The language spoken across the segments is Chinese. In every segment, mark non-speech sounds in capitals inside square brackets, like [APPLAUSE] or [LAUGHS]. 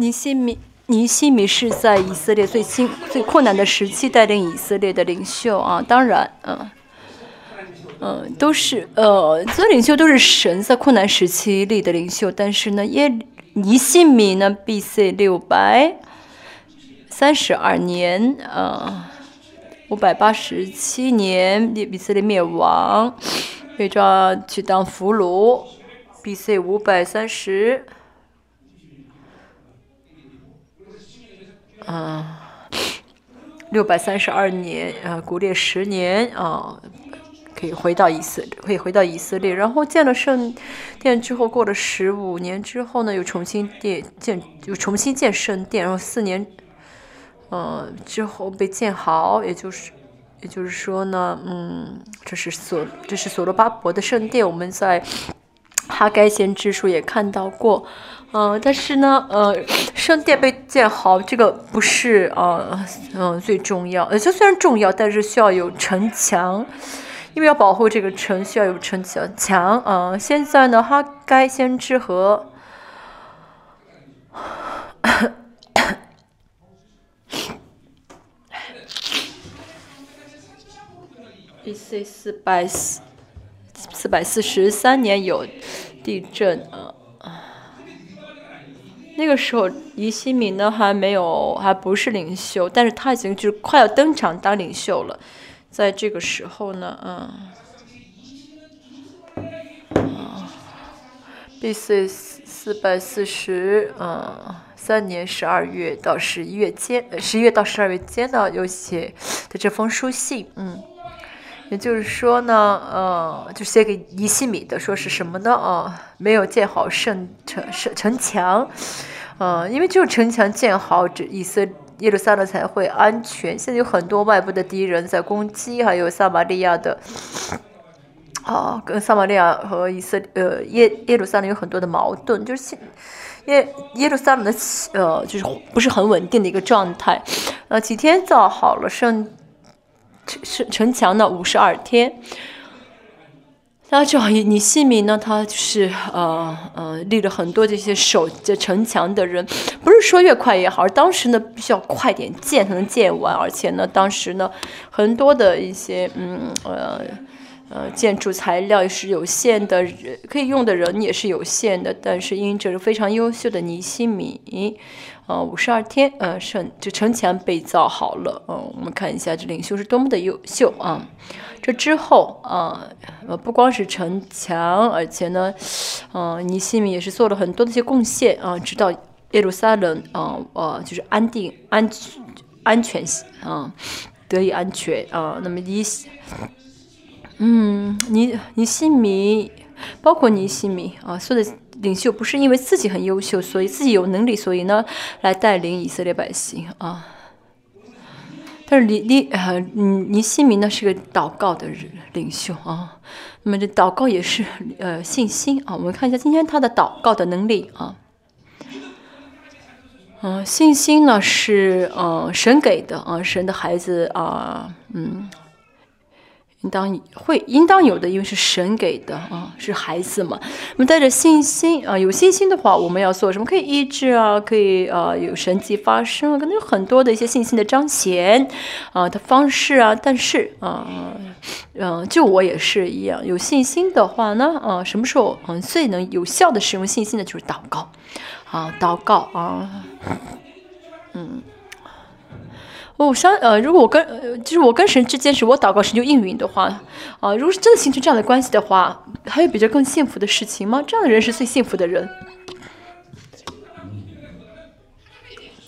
尼西米尼西米是在以色列最辛最困难的时期带领以色列的领袖啊，当然，嗯。嗯，都是呃，这领袖都是神在困难时期立的领袖，但是呢，耶尼西米呢，B.C. 六百三十二年，呃，五百八十七年，以色列灭亡，被抓去当俘虏，B.C. 五百三十，嗯，六百三十二年，呃，古列十年，啊。可以回到以色，可以回到以色列，然后建了圣殿之后，过了十五年之后呢，又重新建建，又重新建圣殿，然后四年，呃，之后被建好，也就是，也就是说呢，嗯，这是所，这是所罗巴伯的圣殿，我们在哈该先知书也看到过，嗯，但是呢，呃，圣殿被建好，这个不是呃，嗯，最重要，呃，这虽然重要，但是需要有城墙。因为要保护这个城，需要有城墙墙啊。现在呢，哈该先知和，[COUGHS] B.C. 四百四四百四十三年有地震啊。那个时候，伊西敏呢还没有，还不是领袖，但是他已经就是快要登场当领袖了。在这个时候呢，嗯，啊，B.C. 四百四十，嗯，三年十二月到十一月间，十一月到十二月间呢，有写的这封书信，嗯，也就是说呢，呃，就写给尼西米的，说是什么呢？啊，没有建好圣城城城墙，嗯，因为只有城墙建好，这以色。耶路撒冷才会安全。现在有很多外部的敌人在攻击，还有撒玛利亚的，啊，跟撒玛利亚和以色，呃，耶耶路撒冷有很多的矛盾，就是现耶耶路撒冷的，呃，就是不是很稳定的一个状态。呃，几天造好了圣城城墙呢？五十二天。那正好你你姓名呢？他就是呃呃立了很多这些守这城墙的人，不是说越快越好，当时呢必须要快点建才能建完，而且呢当时呢很多的一些嗯呃呃建筑材料也是有限的，可以用的人也是有限的，但是因这是非常优秀的尼西米，呃五十二天呃城这城墙被造好了，嗯我们看一下这领袖是多么的优秀啊。这之后啊，呃，不光是城墙，而且呢，嗯，尼西米也是做了很多的一些贡献啊，直到耶路撒冷啊，呃，就是安定、安安全啊，得以安全啊。那么尼，嗯，尼尼西米，包括尼西米啊，所有的领袖不是因为自己很优秀，所以自己有能力，所以呢，来带领以色列百姓啊。但是尼尼呃倪西米呢是个祷告的领袖啊，那么这祷告也是呃信心啊。我们看一下今天他的祷告的能力啊，嗯，信心呢是呃神给的啊，神的孩子啊，嗯。应当会应当有的，因为是神给的啊，是孩子嘛。我们带着信心啊，有信心的话，我们要做什么？可以医治啊，可以啊，有神迹发生啊，可能有很多的一些信心的彰显啊的方式啊。但是啊，嗯，就我也是一样，有信心的话呢，啊，什么时候嗯最能有效的使用信心呢，就是祷告啊，祷告啊，嗯。我相呃，如果我跟呃，就是我跟神之间是我祷告神就应允的话，啊，如果是真的形成这样的关系的话，还有比这更幸福的事情吗？这样的人是最幸福的人。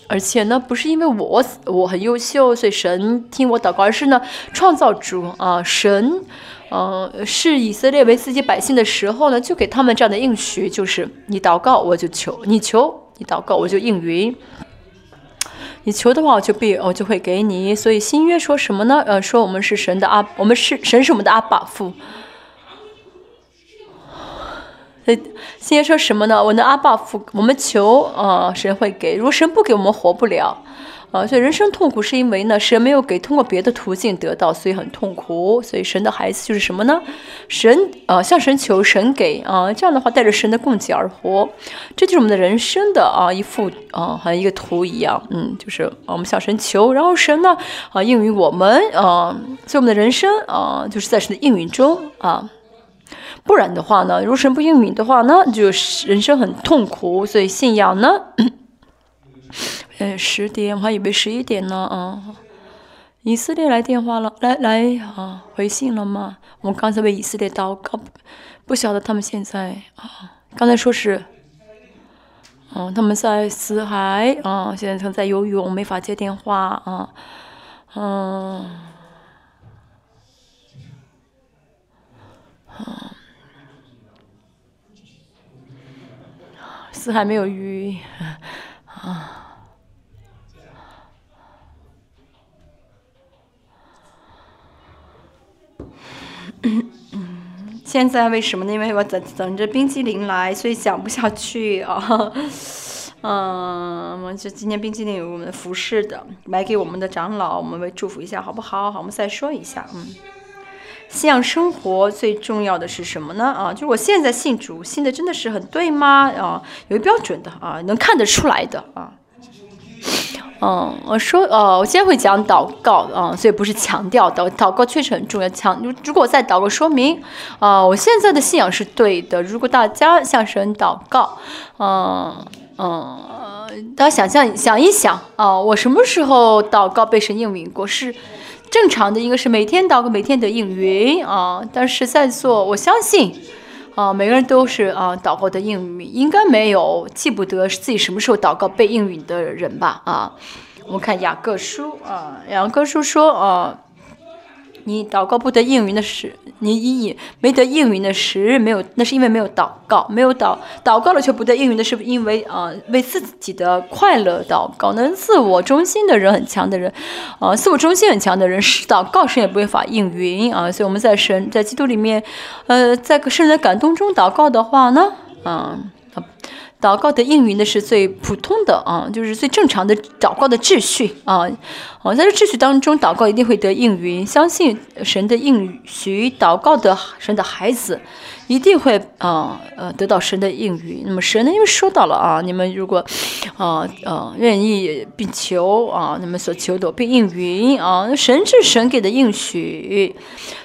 而且呢，不是因为我我很优秀，所以神听我祷告，而是呢，创造主啊，神，呃，是以色列为自己百姓的时候呢，就给他们这样的应许，就是你祷告我就求，你求你祷告我就应允。你求的话，我就必我就会给你。所以新约说什么呢？呃，说我们是神的阿，我们是神是我们的阿爸父。所以新约说什么呢？我的阿爸父，我们求，呃，神会给。如果神不给我们，活不了。啊，所以人生痛苦是因为呢，神没有给通过别的途径得到，所以很痛苦。所以神的孩子就是什么呢？神啊，向神求，神给啊，这样的话带着神的供给而活，这就是我们的人生的啊一幅啊，好像一个图一样。嗯，就是我们向神求，然后神呢啊应允我们啊，所以我们的人生啊就是在神的应允中啊。不然的话呢，如果神不应允的话呢，就是人生很痛苦。所以信仰呢。呃，十点，我还以为十一点呢啊！以色列来电话了，来来啊，回信了吗？我刚才为以色列祷告，不晓得他们现在啊，刚才说是，嗯，他们在死海啊，现在正在游泳，没法接电话啊，嗯，啊，死海没有鱼啊。嗯 [COUGHS] 现在为什么呢？因为我等等着冰激凌来，所以讲不下去啊。[LAUGHS] 嗯，我们就今天冰激凌有我们的服饰的，买给我们的长老，我们为祝福一下，好不好？好，我们再说一下，嗯，信仰生活最重要的是什么呢？啊，就是我现在信主，信的真的是很对吗？啊，有标准的啊，能看得出来的啊。嗯，我说，呃，我今天会讲祷告，啊，所以不是强调祷祷告确实很重要。强，如果在祷告说明，啊，我现在的信仰是对的。如果大家向神祷告，嗯嗯，大家想象想一想，啊，我什么时候祷告被神应允过？是正常的，应该是每天祷告，每天得应允啊。但是在座，我相信。啊，每个人都是啊，祷告的应允，应该没有记不得自己什么时候祷告被应允的人吧？啊，我们看雅各书啊，雅各书说啊。你祷告不得应允的时，你以没得应允的时没有，那是因为没有祷告，没有祷祷告了却不得应允的是因为啊为自己的快乐祷告，能自我中心的人很强的人，啊自我中心很强的人祷告神也不会法应允啊，所以我们在神在基督里面，呃在圣人的感动中祷告的话呢，啊。祷告的应允的是最普通的啊，就是最正常的祷告的秩序啊，哦，在这秩序当中，祷告一定会得应允。相信神的应许，祷告的神的孩子一定会啊呃得到神的应允。那么神呢，因为说到了啊，你们如果啊啊愿意并求啊，你们所求的并应允啊，神是神给的应许。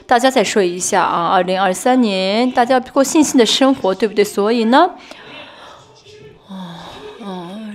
大家再说一下啊，二零二三年大家过信心的生活，对不对？所以呢。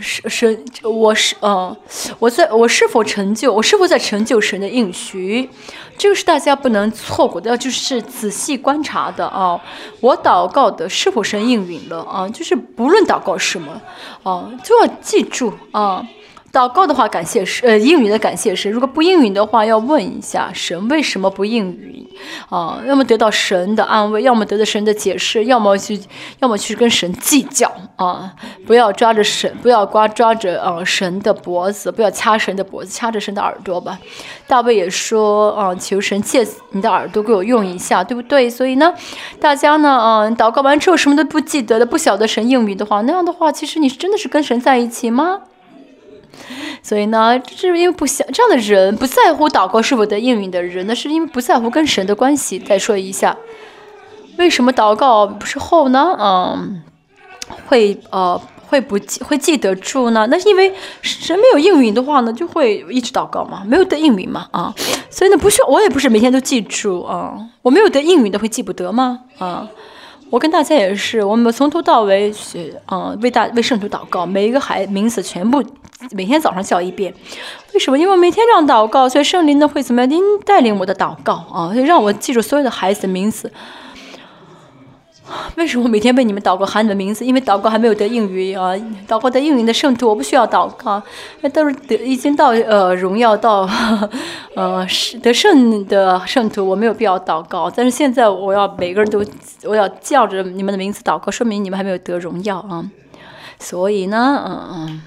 是，我是嗯，我在我是否成就，我是否在成就神的应许，这个是大家不能错过的，就是仔细观察的啊。我祷告的是否神应允了啊？就是不论祷告什么啊，就要记住啊。祷告的话，感谢神；呃，应允的感谢神。如果不应允的话，要问一下神为什么不应允啊？要么得到神的安慰，要么得到神的解释，要么去，要么去跟神计较啊！不要抓着神，不要刮抓着啊神的脖子，不要掐神的脖子，掐着神的耳朵吧。大卫也说啊，求神借你的耳朵给我用一下，对不对？所以呢，大家呢，啊，祷告完之后什么都不记得的，不晓得神应允的话，那样的话，其实你是真的是跟神在一起吗？所以呢，这是因为不想这样的人不在乎祷告是否得应允的人，那是因为不在乎跟神的关系。再说一下，为什么祷告不是后呢？嗯，会呃会不记会记得住呢？那是因为神没有应允的话呢，就会一直祷告嘛，没有得应允嘛啊。所以呢，不需要我也不是每天都记住啊，我没有得应允的会记不得吗？啊。我跟大家也是，我们从头到尾学，嗯，为大为圣徒祷告，每一个孩名字全部每天早上叫一遍。为什么？因为每天这样祷告，所以圣灵呢会怎么样？您带领我的祷告啊，就让我记住所有的孩子的名字。为什么每天为你们祷告喊你们名字？因为祷告还没有得应允啊！祷告得应允的圣徒，我不需要祷告，那都是得已经到呃荣耀到 [LAUGHS] 呃得胜的圣徒，我没有必要祷告。但是现在我要每个人都我要叫着你们的名字祷告，说明你们还没有得荣耀啊！所以呢，嗯嗯，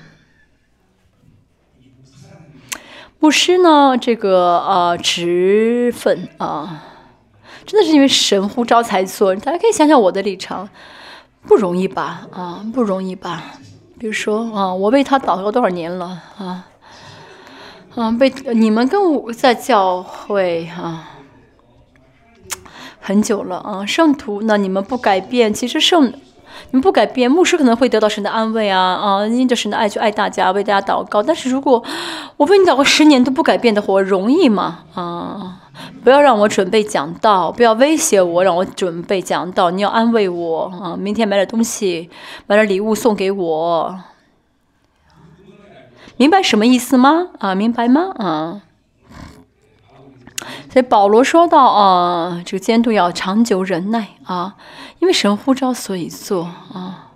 牧师呢，这个呃职分啊。真的是因为神呼召才做，大家可以想想我的立场，不容易吧？啊，不容易吧？比如说啊，我为他祷告多少年了啊？嗯，被你们跟我在教会啊很久了啊，圣徒那你们不改变，其实圣你们不改变，牧师可能会得到神的安慰啊啊，因着神的爱去爱大家，为大家祷告。但是如果我为你祷告十年都不改变的话，容易吗？啊，不要让我准备讲道，不要威胁我，让我准备讲道。你要安慰我啊，明天买点东西，买点礼物送给我。明白什么意思吗？啊，明白吗？啊，所以保罗说到啊，这个监督要长久忍耐啊，因为神呼召，所以做啊。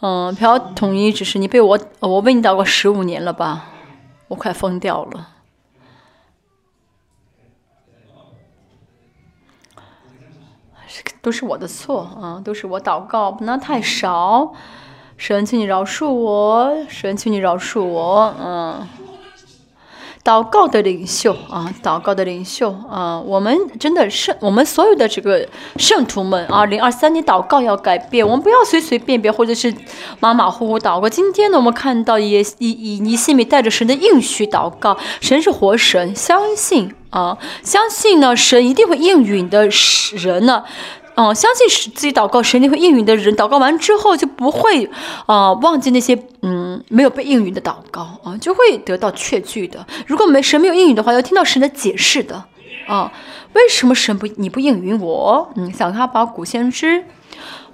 嗯，朴统一，只是你被我，我为你祷告十五年了吧，我快疯掉了。都是我的错啊，都是我祷告不能太少。神，请你饶恕我，神，请你饶恕我，嗯，祷告的领袖啊，祷告的领袖啊，我们真的圣，我们所有的这个圣徒们啊，零二三年祷告要改变，我们不要随随便便或者是马马虎虎祷告。今天呢，我们看到也以以尼西米带着神的应许祷告，神是活神，相信啊，相信呢，神一定会应允的人呢。嗯，相信是自己祷告神定会应允的人，祷告完之后就不会啊忘记那些嗯没有被应允的祷告啊，就会得到确据的。如果没神没有应允的话，要听到神的解释的啊，为什么神不你不应允我？嗯，像哈巴古先知，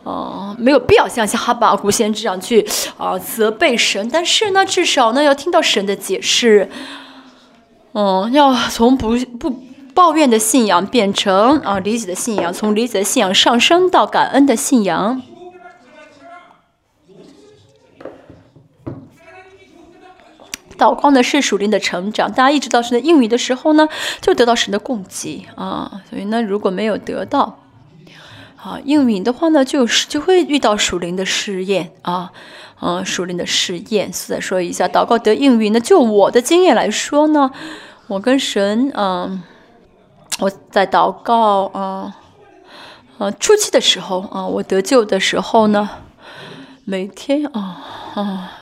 啊，没有必要像哈巴古先知这样去啊责备神，但是呢，至少呢要听到神的解释，嗯，要从不不。抱怨的信仰变成啊理解的信仰，从理解的信仰上升到感恩的信仰。祷告呢是属灵的成长，大家一直到神的应允的时候呢，就得到神的供给啊。所以呢，如果没有得到啊应允的话呢，就是就会遇到属灵的试验啊，嗯，属灵的试验。再说一下，祷告得应允呢，就我的经验来说呢，我跟神嗯。我在祷告啊，啊初期的时候啊，我得救的时候呢，每天啊啊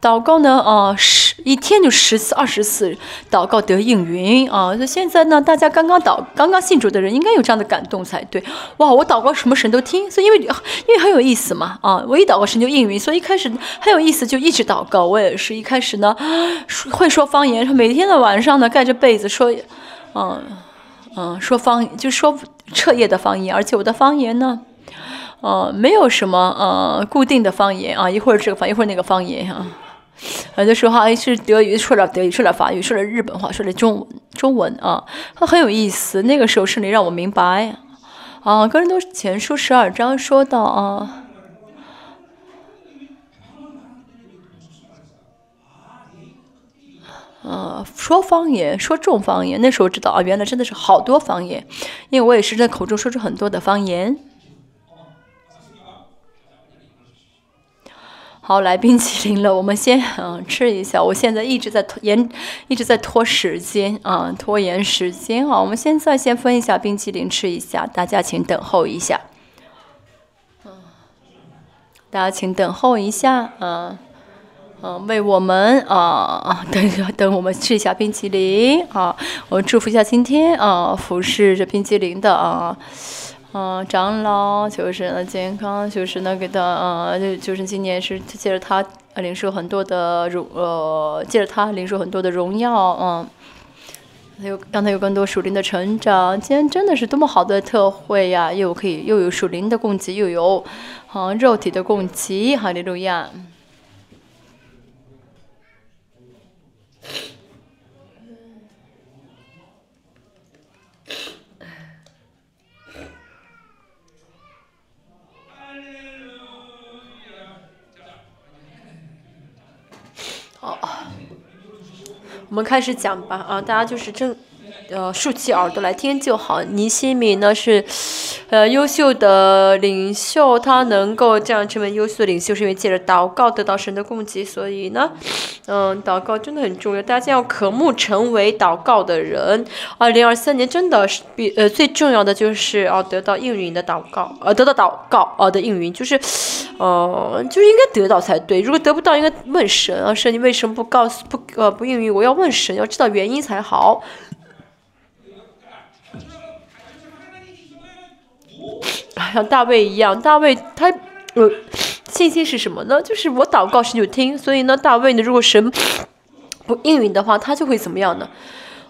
祷告呢啊十一天就十次二十次祷告得应允啊。那现在呢，大家刚刚祷刚刚信主的人应该有这样的感动才对。哇，我祷告什么神都听，所以因为因为很有意思嘛啊，我一祷告神就应允，所以一开始很有意思就一直祷告。我也是一开始呢会说方言，每天的晚上呢盖着被子说嗯。嗯，说方就说彻夜的方言，而且我的方言呢，呃，没有什么呃固定的方言啊，一会儿这个方，一会儿那个方言啊。有的时候还是德语，说点德语，说点法语，说点日本话，说点中文中文啊，很有意思。那个时候是你让我明白啊，个人都前书十二章说到啊。呃，说方言，说重方言，那时候知道啊，原来真的是好多方言，因为我也是在口中说出很多的方言。好，来冰淇淋了，我们先嗯吃一下。我现在一直在拖延，一直在拖时间啊，拖延时间啊。我们现在先分一下冰淇淋吃一下，大家请等候一下。嗯，大家请等候一下，嗯。嗯，为我们 [LAUGHS] 啊啊，等等，我们吃一下冰淇淋啊！我祝福一下今天啊服侍着冰淇淋的啊，嗯，长老就是呢健康，就是那个的啊，就就是今年是借着他领受很多的荣呃，借着他领受很多的荣耀嗯，有让他有更多属灵的成长。今天真的是多么好的特惠呀！又可以又有属灵的供给，又有啊肉体的供给，哈利路亚。我们开始讲吧啊！大家就是正，呃，竖起耳朵来听就好。尼西米呢是，呃，优秀的领袖，他能够这样成为优秀的领袖，是因为借着祷告得到神的供给。所以呢，嗯，祷告真的很重要，大家要渴慕成为祷告的人。二零二三年真的是比呃最重要的就是要得到应允的祷告，呃，得到祷告呃的应允就是。呃，就是应该得到才对。如果得不到，应该问神啊，神你为什么不告诉不呃不应允我？要问神，要知道原因才好。像大卫一样，大卫他呃信心是什么呢？就是我祷告神就听。所以呢，大卫呢，如果神 [COUGHS] 不应允的话，他就会怎么样呢？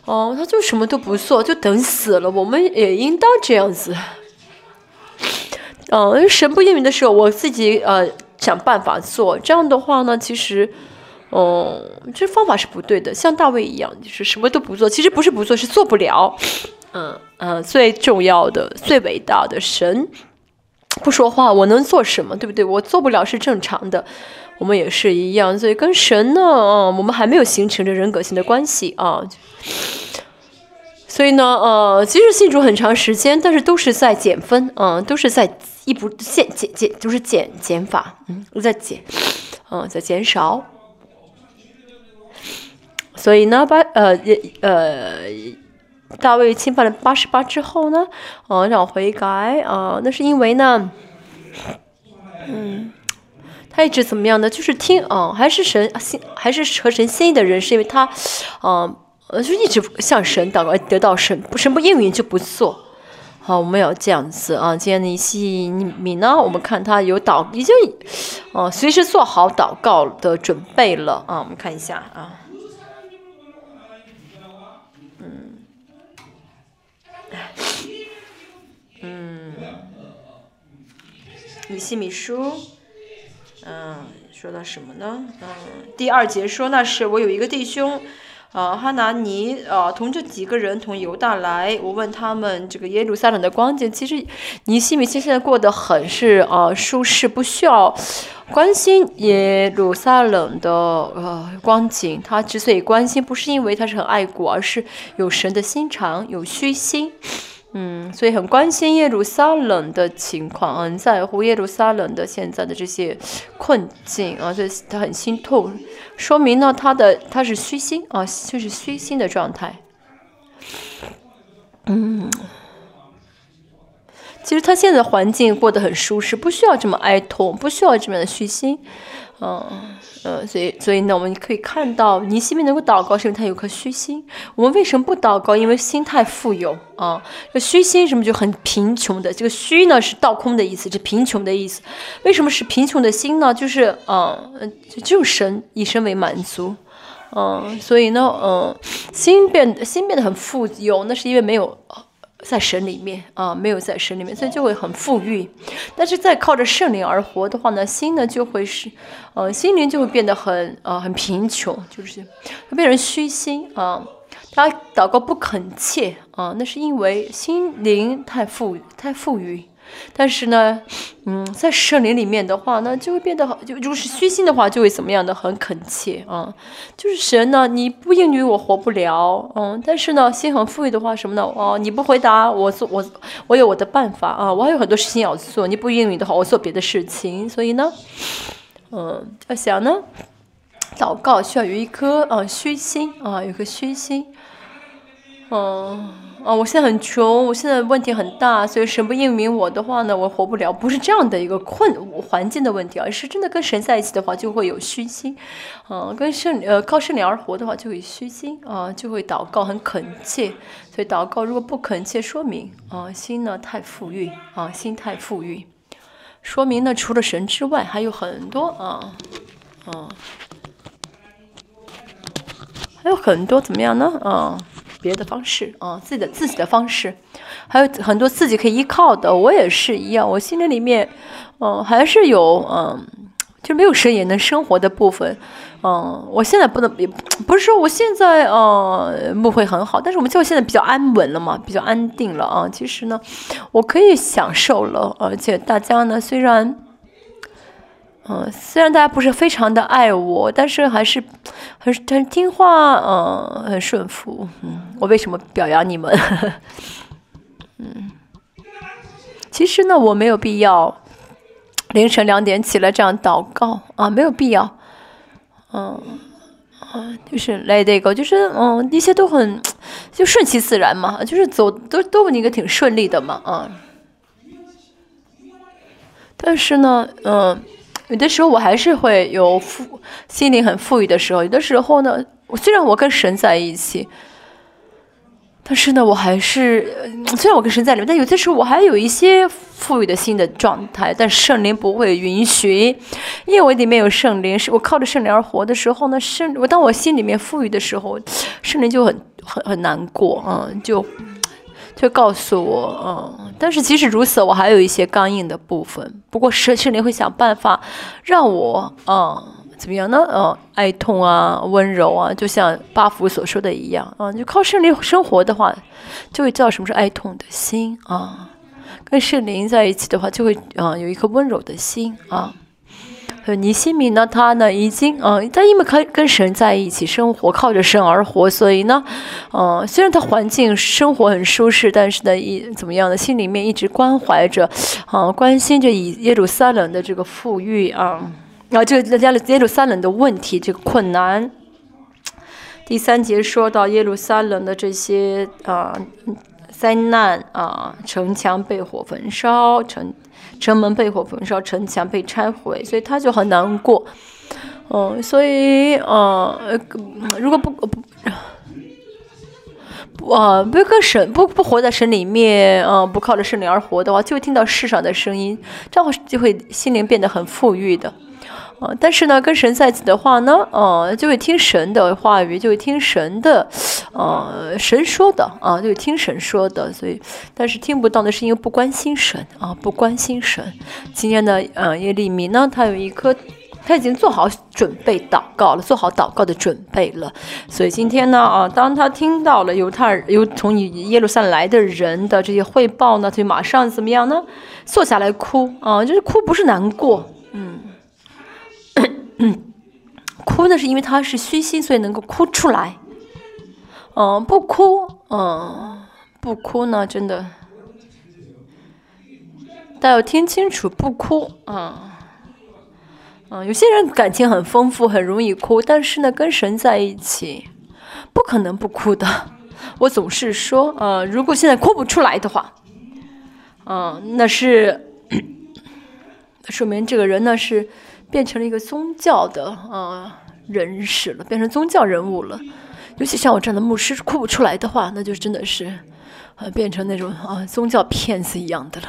哦，他就什么都不做，就等死了。我们也应当这样子。嗯，神不应允的时候，我自己呃想办法做。这样的话呢，其实，嗯，这方法是不对的。像大卫一样，就是什么都不做。其实不是不做，是做不了。嗯嗯，最重要的、最伟大的神不说话，我能做什么？对不对？我做不了是正常的。我们也是一样，所以跟神呢，嗯，我们还没有形成这人格性的关系啊。所以呢，呃，即使信主很长时间，但是都是在减分，嗯，都是在一步减减减，就是减减法，嗯，在减，嗯，在减少。所以呢，把呃呃，大卫侵犯了八十八之后呢，呃，让悔改啊，那是因为呢，嗯。他一直怎么样呢？就是听，嗯，还是神心，还是和神心意的人，是因为他，嗯，呃，就一直向神祷告，得到神不，神不应允就不做。好，我们要这样子啊。今天的一期米呢，我们看他有祷，已经，哦，随时做好祷告的准备了啊。我们看一下啊，米西米书。嗯，说到什么呢？嗯，第二节说那是我有一个弟兄，啊，哈拿尼，啊，同这几个人从犹大来，我问他们这个耶路撒冷的光景。其实尼西米现在过得很是啊舒适，不需要关心耶路撒冷的呃光景。他之所以关心，不是因为他是很爱国，而是有神的心肠，有虚心。嗯，所以很关心耶路撒冷的情况，很在乎耶路撒冷的现在的这些困境啊，所以他很心痛，说明呢他的他是虚心啊，就是虚心的状态。嗯，其实他现在环境过得很舒适，不需要这么哀痛，不需要这么的虚心。嗯，呃，所以，所以呢，我们可以看到，尼西米能够祷告，是因为他有颗虚心。我们为什么不祷告？因为心太富有啊。这虚心什么就很贫穷的。这个虚呢是倒空的意思，是贫穷的意思。为什么是贫穷的心呢？就是，嗯，就神以身为满足。嗯，所以呢，嗯，心变心变得很富有，那是因为没有。在神里面啊，没有在神里面，所以就会很富裕。但是在靠着圣灵而活的话呢，心呢就会是，呃，心灵就会变得很呃很贫穷，就是会变成虚心啊。他祷告不恳切啊，那是因为心灵太富太富裕。但是呢，嗯，在圣灵里面的话呢，就会变得好。就如果是虚心的话，就会怎么样的很恳切啊。就是神呢，你不应允我活不了，嗯。但是呢，心很富裕的话，什么呢？哦，你不回答我做我我有我的办法啊，我还有很多事情要做。你不应允的话，我做别的事情。所以呢，嗯，要想呢，祷告需要有一颗啊虚心啊，有颗虚心，嗯。啊，我现在很穷，我现在问题很大，所以神不应允我的话呢，我活不了。不是这样的一个困环境的问题，而是真的跟神在一起的话，就会有虚心。啊，跟圣呃靠圣灵而活的话，就会虚心啊，就会祷告很恳切。所以祷告如果不恳切，说明啊心呢太富裕啊心太富裕，说明呢除了神之外还有很多啊啊，还有很多怎么样呢啊？别的方式啊，自己的自己的方式，还有很多自己可以依靠的。我也是一样，我心里里面，嗯，还是有嗯，就没有神也能生活的部分。嗯，我现在不能，也不是说我现在嗯不会很好，但是我们就现在比较安稳了嘛，比较安定了啊。其实呢，我可以享受了，而且大家呢，虽然。嗯，虽然大家不是非常的爱我，但是还是很很听话，嗯，很顺服。嗯，我为什么表扬你们？嗯，其实呢，我没有必要凌晨两点起来这样祷告啊，没有必要。嗯，啊，就是来这个，就是嗯，一切都很就顺其自然嘛，就是走都都那个挺顺利的嘛，啊。但是呢，嗯。有的时候我还是会有富心灵很富裕的时候，有的时候呢，虽然我跟神在一起。但是呢，我还是虽然我跟神在里面，但有些时候我还有一些富裕的心的状态。但圣灵不会允许，因为我里面有圣灵，是我靠着圣灵而活的时候呢，圣我当我心里面富裕的时候，圣灵就很很很难过，嗯，就就告诉我，嗯。但是即使如此，我还有一些刚硬的部分。不过圣圣灵会想办法让我，嗯。怎么样呢？嗯，哀痛啊，温柔啊，就像巴福所说的一样啊，就靠圣灵生活的话，就会知道什么是哀痛的心啊。跟圣灵在一起的话，就会啊有一颗温柔的心啊。呃尼西米呢，他呢已经嗯，他因为跟跟神在一起生活，靠着神而活，所以呢，嗯，虽然他环境生活很舒适，但是呢，一怎么样呢？心里面一直关怀着啊，关心着以耶路撒冷的这个富裕啊。然后这个加了耶路撒冷的问题，这个困难。第三节说到耶路撒冷的这些啊灾难啊，城墙被火焚烧，城城门被火焚烧，城墙被拆毁，所以他就很难过。嗯，所以呃，如果不不不啊，不跟神不不活在神里面，嗯，不靠着圣灵而活的话，就会听到世上的声音，这样就会心灵变得很富裕的。啊，但是呢，跟神在一起的话呢，呃，就会听神的话语，就会听神的，呃，神说的啊，就会听神说的。所以，但是听不到的是因为不关心神啊，不关心神。今天呢，呃，耶利米呢，他有一颗，他已经做好准备祷告了，做好祷告的准备了。所以今天呢，啊，当他听到了犹太有从你耶路撒冷来的人的这些汇报呢，他就马上怎么样呢？坐下来哭啊，就是哭不是难过，嗯。嗯，哭呢是因为他是虚心，所以能够哭出来。嗯，不哭，嗯，不哭呢，真的，大家要听清楚，不哭，嗯，嗯，有些人感情很丰富，很容易哭，但是呢，跟神在一起，不可能不哭的。我总是说，呃，如果现在哭不出来的话，嗯，那是，[COUGHS] 说明这个人呢是。变成了一个宗教的啊人士了，变成宗教人物了。尤其像我这样的牧师哭不出来的话，那就真的是啊变成那种啊宗教骗子一样的了，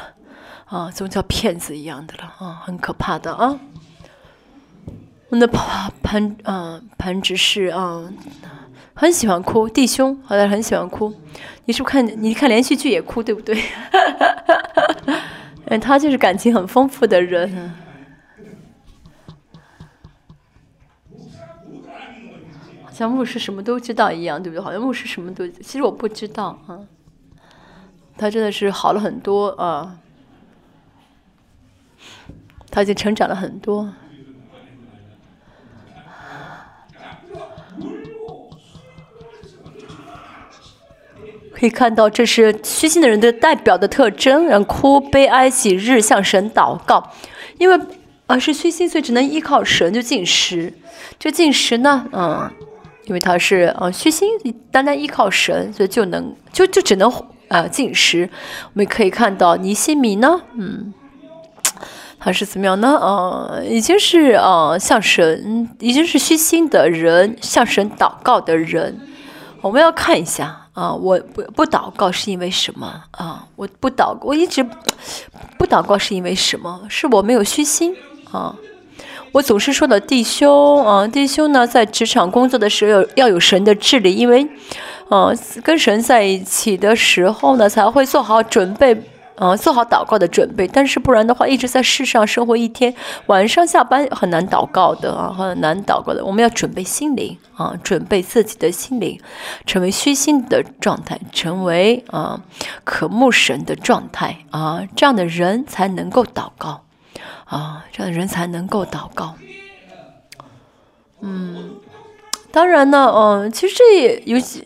啊宗教骗子一样的了啊，很可怕的啊。我们的潘潘啊潘执事啊很喜欢哭，弟兄好像很喜欢哭。你是不是看你看连续剧也哭对不对？嗯，[LAUGHS] 他就是感情很丰富的人。像牧师什么都知道一样，对不对？好像牧师什么都，其实我不知道啊。他真的是好了很多啊，他已经成长了很多。可以看到，这是虚心的人的代表的特征：让哭、悲哀、喜日向神祷告。因为啊是虚心，所以只能依靠神就进食。这进食呢，嗯。因为他是嗯虚心，单单依靠神，所以就能就就只能啊进食。我们可以看到尼西米呢，嗯，他是怎么样呢？嗯，已经是呃向神，已经是虚心的人，向神祷告的人。我们要看一下啊，我不不祷告是因为什么啊？我不祷，我一直不祷告是因为什么？是我没有虚心啊。我总是说的弟兄啊，弟兄呢，在职场工作的时候要有神的治理，因为，呃，跟神在一起的时候呢，才会做好准备，呃，做好祷告的准备。但是不然的话，一直在世上生活一天，晚上下班很难祷告的啊，很难祷告的。我们要准备心灵啊，准备自己的心灵，成为虚心的状态，成为啊渴慕神的状态啊，这样的人才能够祷告。啊，这样的人才能够祷告。嗯，当然呢，嗯，其实这也有些，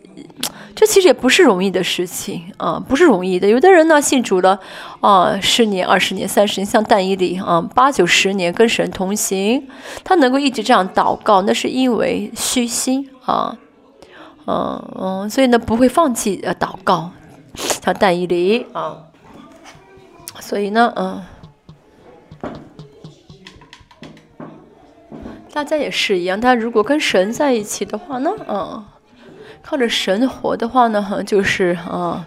这其实也不是容易的事情啊，不是容易的。有的人呢，信主了啊，十年、二十年、三十年，像但以理啊，八九十年跟神同行，他能够一直这样祷告，那是因为虚心啊，嗯嗯，所以呢，不会放弃呃祷告，像但以理啊，所以呢，嗯。大家也是一样。但如果跟神在一起的话呢，嗯，靠着神活的话呢，就是嗯，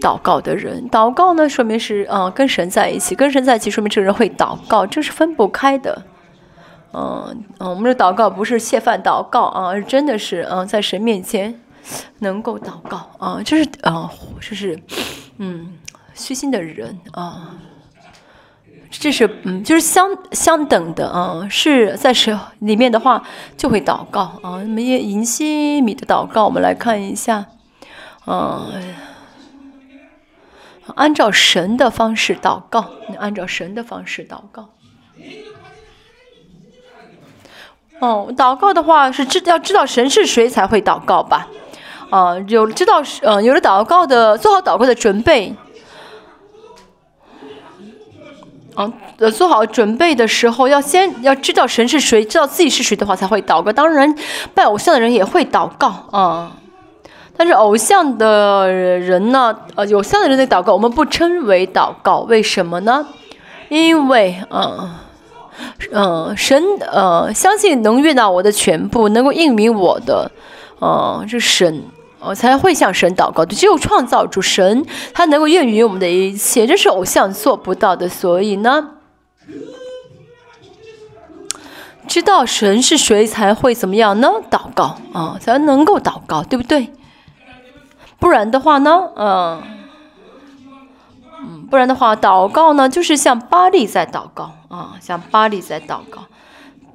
祷告的人。祷告呢，说明是嗯，跟神在一起，跟神在一起，说明这个人会祷告，这是分不开的。嗯嗯，我们的祷告不是泄饭祷告啊，真的是嗯，在神面前能够祷告啊，就是啊，就是嗯，虚心的人啊。这是嗯，就是相相等的啊，是在神里面的话就会祷告啊。那么银西米的祷告，我们来看一下，嗯，按照神的方式祷告，按照神的方式祷告。哦，祷告的话是知要知道神是谁才会祷告吧？啊，有知道呃，有了祷告的做好祷告的准备。啊，呃，做好准备的时候，要先要知道神是谁，知道自己是谁的话，才会祷告。当然，拜偶像的人也会祷告啊。但是偶像的人呢，呃，偶像的人的祷告，我们不称为祷告，为什么呢？因为，嗯，嗯，神，呃，相信能悦纳我的全部，能够应允我的，呃，这神。我才会向神祷告，只有创造主神，他能够应允我们的一切，这是偶像做不到的。所以呢，知道神是谁才会怎么样呢？祷告啊，才能够祷告，对不对？不然的话呢，嗯，嗯，不然的话，祷告呢，就是像巴利在祷告啊，像巴利在祷告，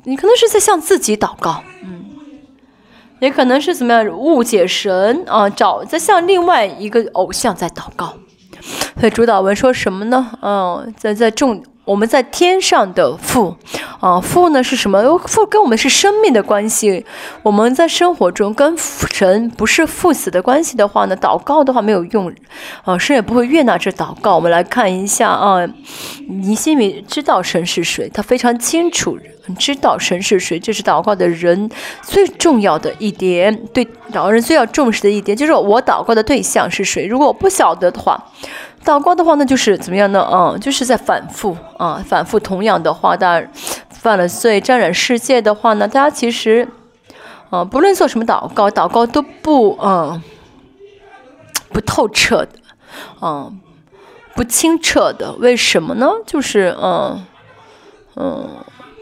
你可能是在向自己祷告，嗯。也可能是怎么样误解神啊？找在向另外一个偶像在祷告。所以主导文说什么呢？嗯，在在重我们在天上的父啊，父呢是什么？父跟我们是生命的关系。我们在生活中跟神不是父子的关系的话呢，祷告的话没有用啊，神也不会悦纳这祷告。我们来看一下啊，尼西米知道神是谁，他非常清楚。知道神是谁，这是祷告的人最重要的一点。对祷告人最要重视的一点，就是我祷告的对象是谁。如果我不晓得的话，祷告的话，那就是怎么样呢？嗯，就是在反复啊，反复同样的话，大犯了罪，沾染世界的话呢，大家其实，啊，不论做什么祷告，祷告都不嗯不透彻的，嗯，不清澈的。为什么呢？就是嗯嗯。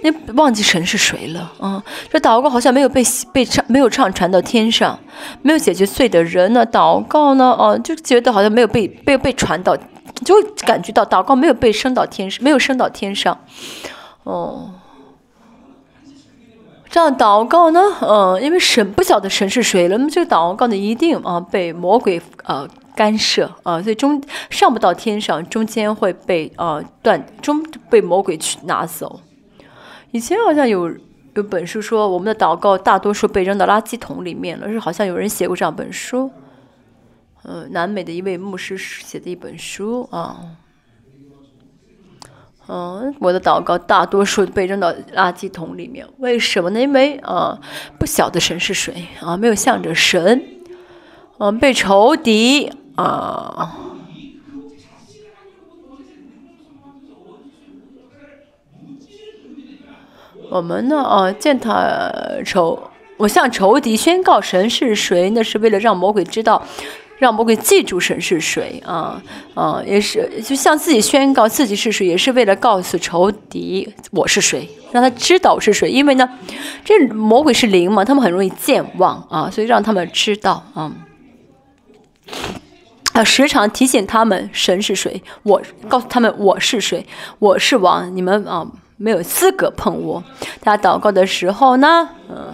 那忘记神是谁了啊？这祷告好像没有被被唱，没有唱传到天上，没有解决罪的人呢？祷告呢？哦，就觉得好像没有被被被传到，就感觉到祷告没有被升到天上，没有升到天上。哦，这样祷告呢？嗯，因为神不晓得神是谁了，那么这个祷告呢，一定啊被魔鬼啊干涉啊，所以中上不到天上，中间会被啊断，中被魔鬼去拿走。以前好像有有本书说，我们的祷告大多数被扔到垃圾桶里面了，是好像有人写过这样本书，嗯，南美的一位牧师写的一本书啊，嗯，我的祷告大多数被扔到垃圾桶里面，为什么呢？因为啊，不晓得神是谁啊，没有向着神，嗯，被仇敌啊。我们呢？啊，见他仇，我向仇敌宣告神是谁，那是为了让魔鬼知道，让魔鬼记住神是谁啊啊，也是就向自己宣告自己是谁，也是为了告诉仇敌我是谁，让他知道我是谁。因为呢，这魔鬼是灵嘛，他们很容易健忘啊，所以让他们知道啊，啊，时常提醒他们神是谁，我告诉他们我是谁，我是王，你们啊。没有资格碰我。他祷告的时候呢，嗯，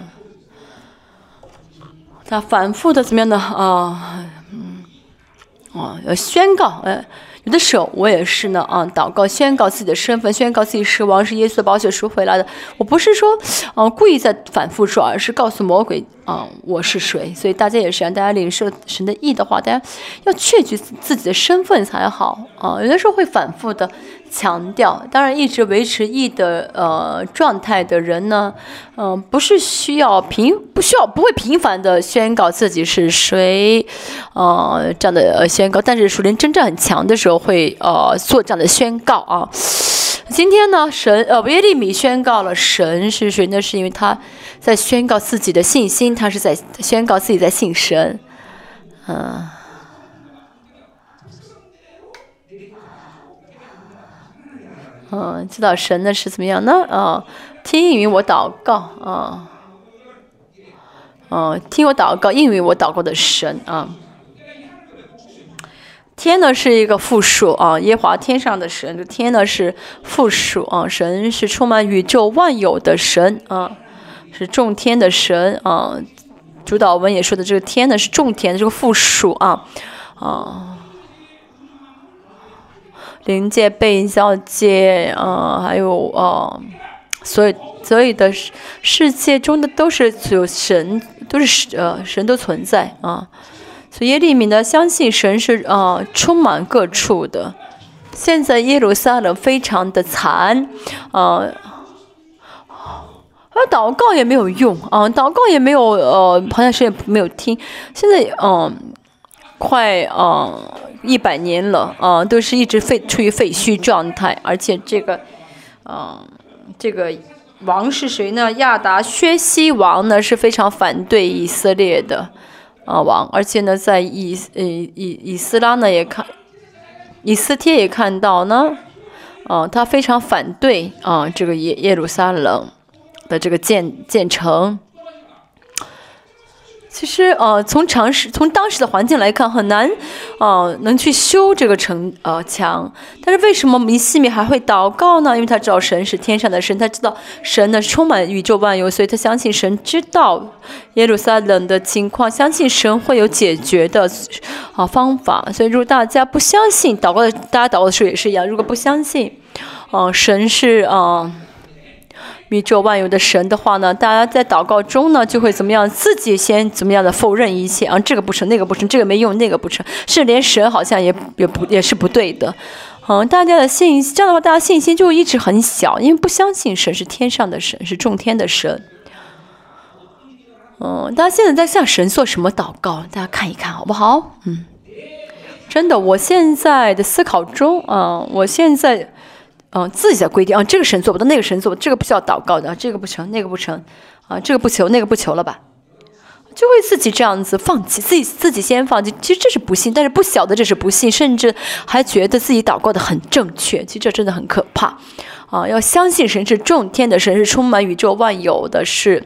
他反复的怎么样的啊，嗯，哦，要宣告，哎。有的时候我也是呢，啊，祷告宣告自己的身份，宣告自己是王，是耶稣的宝血赎回来的。我不是说，啊，故意在反复说，而是告诉魔鬼，啊，我是谁。所以大家也是让大家领受神的意的话，大家要确据自己的身份才好。啊，有的时候会反复的强调。当然，一直维持意的呃状态的人呢，嗯，不是需要频，不需要不会频繁的宣告自己是谁，呃，这样的宣告。但是属灵真正很强的时候。会呃做这样的宣告啊，今天呢，神呃耶利米宣告了神是谁呢？是因为他在宣告自己的信心，他是在宣告自己在信神，嗯。嗯，知道神呢是怎么样呢？啊，听应允我祷告啊，嗯，听我祷告，应允我祷告的神啊。天呢是一个复数啊，耶华天上的神，这天呢是复数啊，神是充满宇宙万有的神啊，是众天的神啊。主导文也说的这个天呢是众天的这个复数啊啊。灵界、被造界，呃，还有呃，所以所以的世世界中的都是有神，都是呃神都存在啊。所以耶利米呢，相信神是啊充满各处的。现在耶路撒冷非常的惨，啊，而祷告也没有用啊，祷告也没有呃，好像谁也没有听。现在嗯，快嗯。一百年了啊，都是一直废处于废墟状态，而且这个，嗯，这个王是谁呢？亚达薛西王呢是非常反对以色列的啊王，而且呢，在以呃以以斯拉呢也看，以斯帖也看到呢，啊，他非常反对啊这个耶耶路撒冷的这个建建成。其实，呃，从常识、从当时的环境来看，很难，呃，能去修这个城，呃，墙。但是为什么米西米还会祷告呢？因为他知道神是天上的神，他知道神呢充满宇宙万有，所以他相信神知道耶路撒冷的情况，相信神会有解决的，啊方法。所以如果大家不相信祷告的，大家祷告的时候也是一样。如果不相信，嗯，神是，嗯。宇宙万有的神的话呢，大家在祷告中呢，就会怎么样？自己先怎么样的否认一切啊？这个不成，那个不成，这个没用，那个不成，是连神好像也也不也是不对的。嗯，大家的信这样的话，大家信心就一直很小，因为不相信神是天上的神，是众天的神。嗯，大家现在在向神做什么祷告？大家看一看好不好？嗯，真的，我现在的思考中，嗯，我现在。嗯，自己的规定啊，这个神做不到，那个神做，这个不需要祷告的，这个不成，那个不成，啊，这个不求，那个不求了吧，就会自己这样子放弃，自己自己先放弃。其实这是不信，但是不晓得这是不信，甚至还觉得自己祷告的很正确。其实这真的很可怕啊！要相信神是众天的神，是充满宇宙万有的，是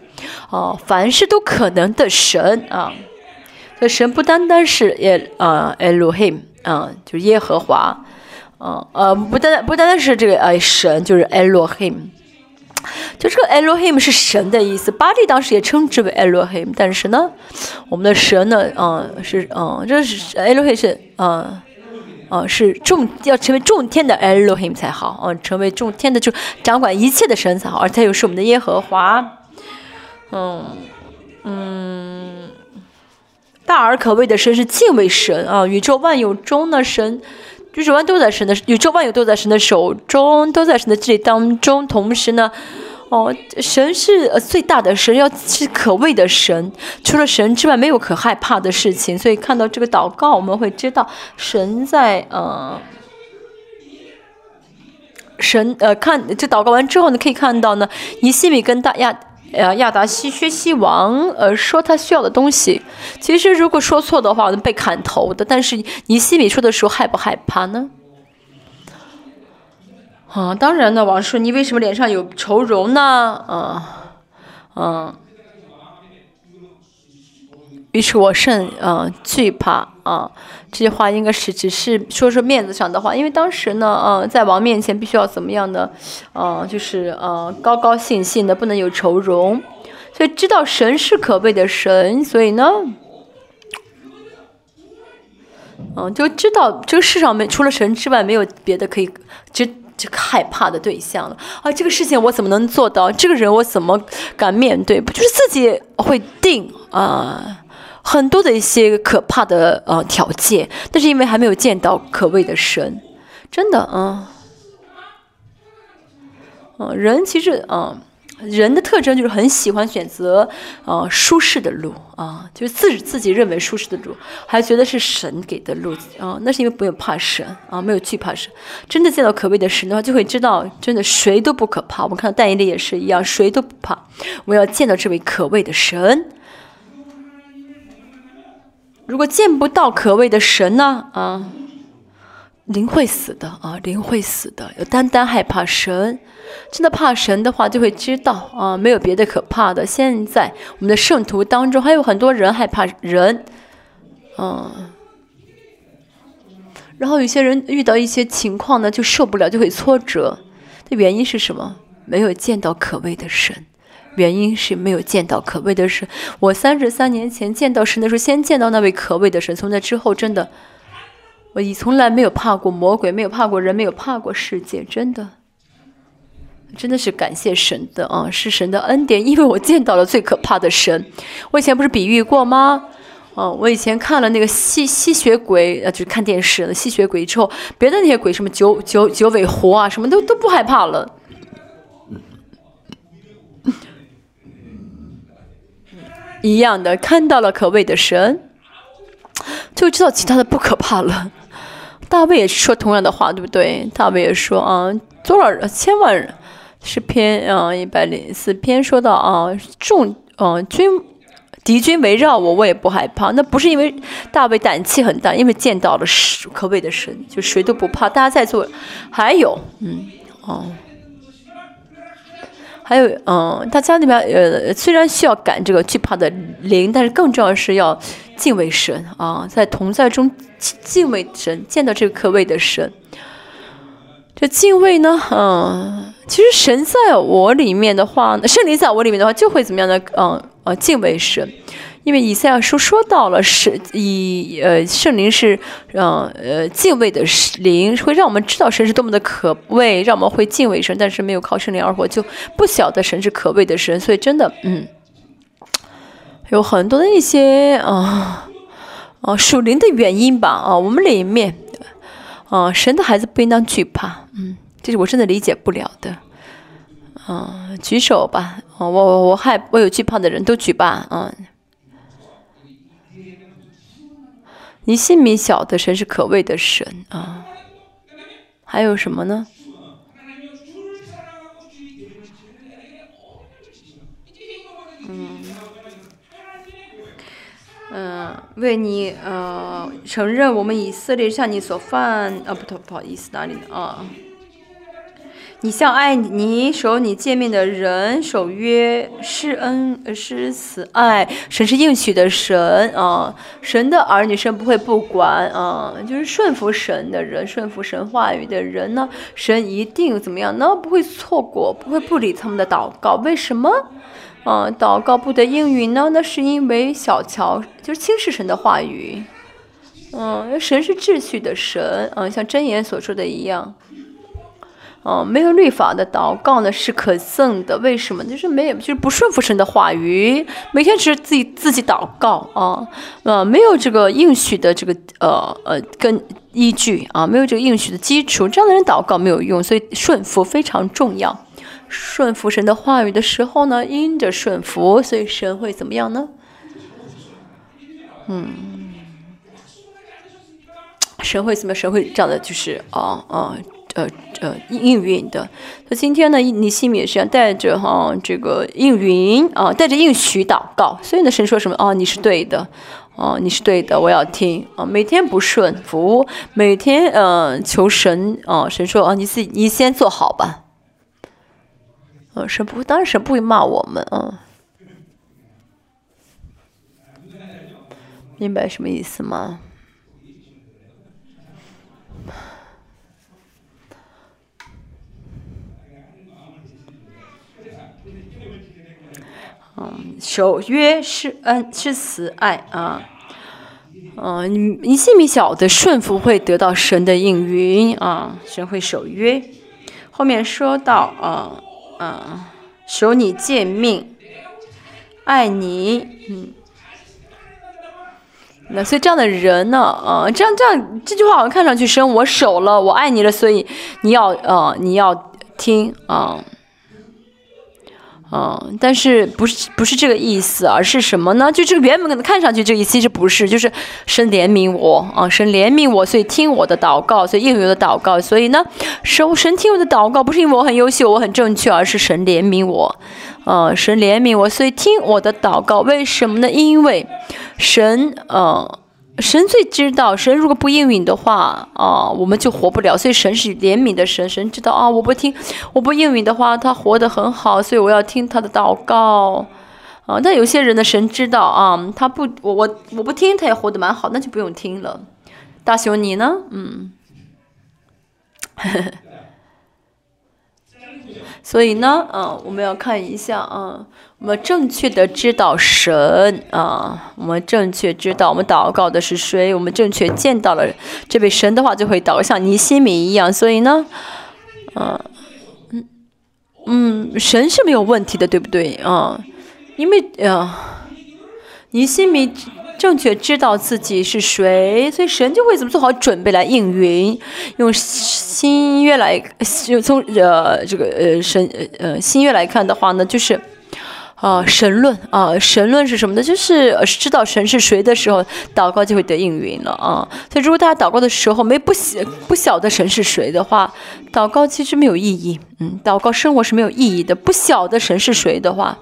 啊，凡事都可能的神啊。这神不单单是耶啊，Elohim 啊，就是耶和华。嗯呃，不单单不单单是这个呃神，就是 Elohim，就这个 Elohim 是神的意思。巴利当时也称之为 Elohim，但是呢，我们的神呢，嗯是嗯，这是 Elohim 是嗯嗯是众要成为众天的 Elohim 才好，嗯，成为众天的就掌管一切的神才好，而他又是我们的耶和华，嗯嗯，大而可畏的神是敬畏神啊，宇宙万有中的神。宇宙万都在神的宇宙万有都在神的手中，都在神的治理当中。同时呢，哦，神是呃最大的神，要是可畏的神。除了神之外，没有可害怕的事情。所以看到这个祷告，我们会知道神在呃，神呃，看这祷告完之后呢，可以看到呢，尼西米跟大亚。呃，亚达西薛西王，呃，说他需要的东西，其实如果说错的话，能被砍头的。但是你心里说的时候，害不害怕呢？啊，当然呢，王叔你为什么脸上有愁容呢？啊，嗯。于是我甚嗯惧怕啊，这些话应该是只是说说面子上的话，因为当时呢，嗯，在王面前必须要怎么样的，嗯，就是嗯高高兴兴的，不能有愁容，所以知道神是可畏的神，所以呢，嗯，就知道这个世上没除了神之外没有别的可以就这个害怕的对象了啊，这个事情我怎么能做到？这个人我怎么敢面对？不就是自己会定啊？很多的一些可怕的呃条件，但是因为还没有见到可畏的神，真的啊，嗯，人其实嗯人的特征就是很喜欢选择呃舒适的路啊，就是自自己认为舒适的路，还觉得是神给的路啊，那是因为没有怕神啊，没有惧怕神。真的见到可畏的神的话，就会知道真的谁都不可怕。我们看到但以理也是一样，谁都不怕。我们要见到这位可畏的神。如果见不到可畏的神呢？啊，灵会死的啊，灵会死的。有单单害怕神，真的怕神的话，就会知道啊，没有别的可怕的。现在我们的圣徒当中还有很多人害怕人，嗯，然后有些人遇到一些情况呢，就受不了，就会挫折。的原因是什么？没有见到可畏的神。原因是没有见到可畏的神。我三十三年前见到神的时候，先见到那位可畏的神。从那之后，真的，我已从来没有怕过魔鬼，没有怕过人，没有怕过世界。真的，真的是感谢神的啊，是神的恩典，因为我见到了最可怕的神。我以前不是比喻过吗？嗯，我以前看了那个吸吸血鬼，呃，就是看电视的吸血鬼之后，别的那些鬼什么九九九尾狐啊，什么都都不害怕了。一样的，看到了可畏的神，就知道其他的不可怕了。大卫也是说同样的话，对不对？大卫也说啊，多少人千万人诗篇啊一百零四篇说到啊，众啊军敌军围绕我，我也不害怕。那不是因为大卫胆气很大，因为见到了可畏的神，就谁都不怕。大家在座还有，嗯，哦。还有，嗯，大家那边，呃，虽然需要赶这个惧怕的灵，但是更重要的是要敬畏神啊，在同在中敬畏神，见到这个可畏的神。这敬畏呢，嗯，其实神在我里面的话，圣灵在我里面的话，就会怎么样呢？嗯，呃，敬畏神。因为以赛亚书说到了是以呃圣灵是让呃敬畏的灵，会让我们知道神是多么的可畏，让我们会敬畏神，但是没有靠圣灵而活，就不晓得神是可畏的神。所以真的，嗯，有很多的一些啊啊属灵的原因吧啊，我们里面啊神的孩子不应当惧怕，嗯，这是我真的理解不了的。嗯，举手吧，我我我害我有惧怕的人都举吧，嗯。你心里晓得神是可畏的神啊，还有什么呢？嗯，嗯，为你呃承认我们以色列向你所犯啊，不，不好意思，哪里呢啊？你向爱你守你诫命的人守约施恩施慈爱，神是应许的神啊，神的儿女神不会不管啊，就是顺服神的人，顺服神话语的人呢，神一定怎么样呢？不会错过，不会不理他们的祷告。为什么？啊，祷告不得应允呢？那是因为小乔就是轻视神的话语。嗯，神是秩序的神啊，像箴言所说的一样。哦，没有律法的祷告呢是可憎的，为什么？就是没有，就是不顺服神的话语，每天只是自己自己祷告啊，呃，没有这个应许的这个呃呃跟依据啊，没有这个应许的基础，这样的人祷告没有用，所以顺服非常重要。顺服神的话语的时候呢，因着顺服，所以神会怎么样呢？嗯，神会怎么？神会这样的，就是啊啊。呃，呃应允的。那今天呢，你心里也是要带着哈这个应允啊，带着应许祷告。所以呢，神说什么？哦，你是对的，哦，你是对的，我要听啊。每天不顺服，每天呃求神啊。神说啊，你自己你先做好吧。呃，神不，当然神不会骂我们啊。明白什么意思吗？守约是恩是慈爱啊，嗯，你你信米小的顺服会得到神的应允啊，神会守约。后面说到啊啊，守你诫命，爱你，嗯，那所以这样的人呢，啊，这样这样这句话好像看上去神我守了，我爱你了，所以你要呃你要听啊。嗯，但是不是不是这个意思，而是什么呢？就这个原本可能看上去这个意思其实不是，就是神怜悯我啊，神怜悯我，所以听我的祷告，所以应允我的祷告。所以呢，神神听我的祷告，不是因为我很优秀，我很正确，而是神怜悯我，啊，神怜悯我，所以听我的祷告。为什么呢？因为神，呃。神最知道，神如果不应允的话，啊，我们就活不了。所以神是怜悯的神，神知道啊，我不听，我不应允的话，他活得很好，所以我要听他的祷告，啊。但有些人的神知道啊，他不，我我我不听，他也活得蛮好，那就不用听了。大雄，你呢？嗯。所以呢，嗯，我们要看一下，嗯，我们正确的知道神，啊，我们正确知道我们祷告的是谁，我们正确见到了这位神的话，就会祷告像尼西米一样。所以呢，嗯，嗯，嗯，神是没有问题的，对不对？啊，因为啊，尼西米。正确知道自己是谁，所以神就会怎么做好准备来应允。用新约来，就从呃这个呃神呃新约来看的话呢，就是啊神论啊神论是什么呢？就是知道神是谁的时候，祷告就会得应允了啊。所以如果大家祷告的时候没不晓不晓得神是谁的话，祷告其实没有意义。嗯，祷告生活是没有意义的。不晓得神是谁的话，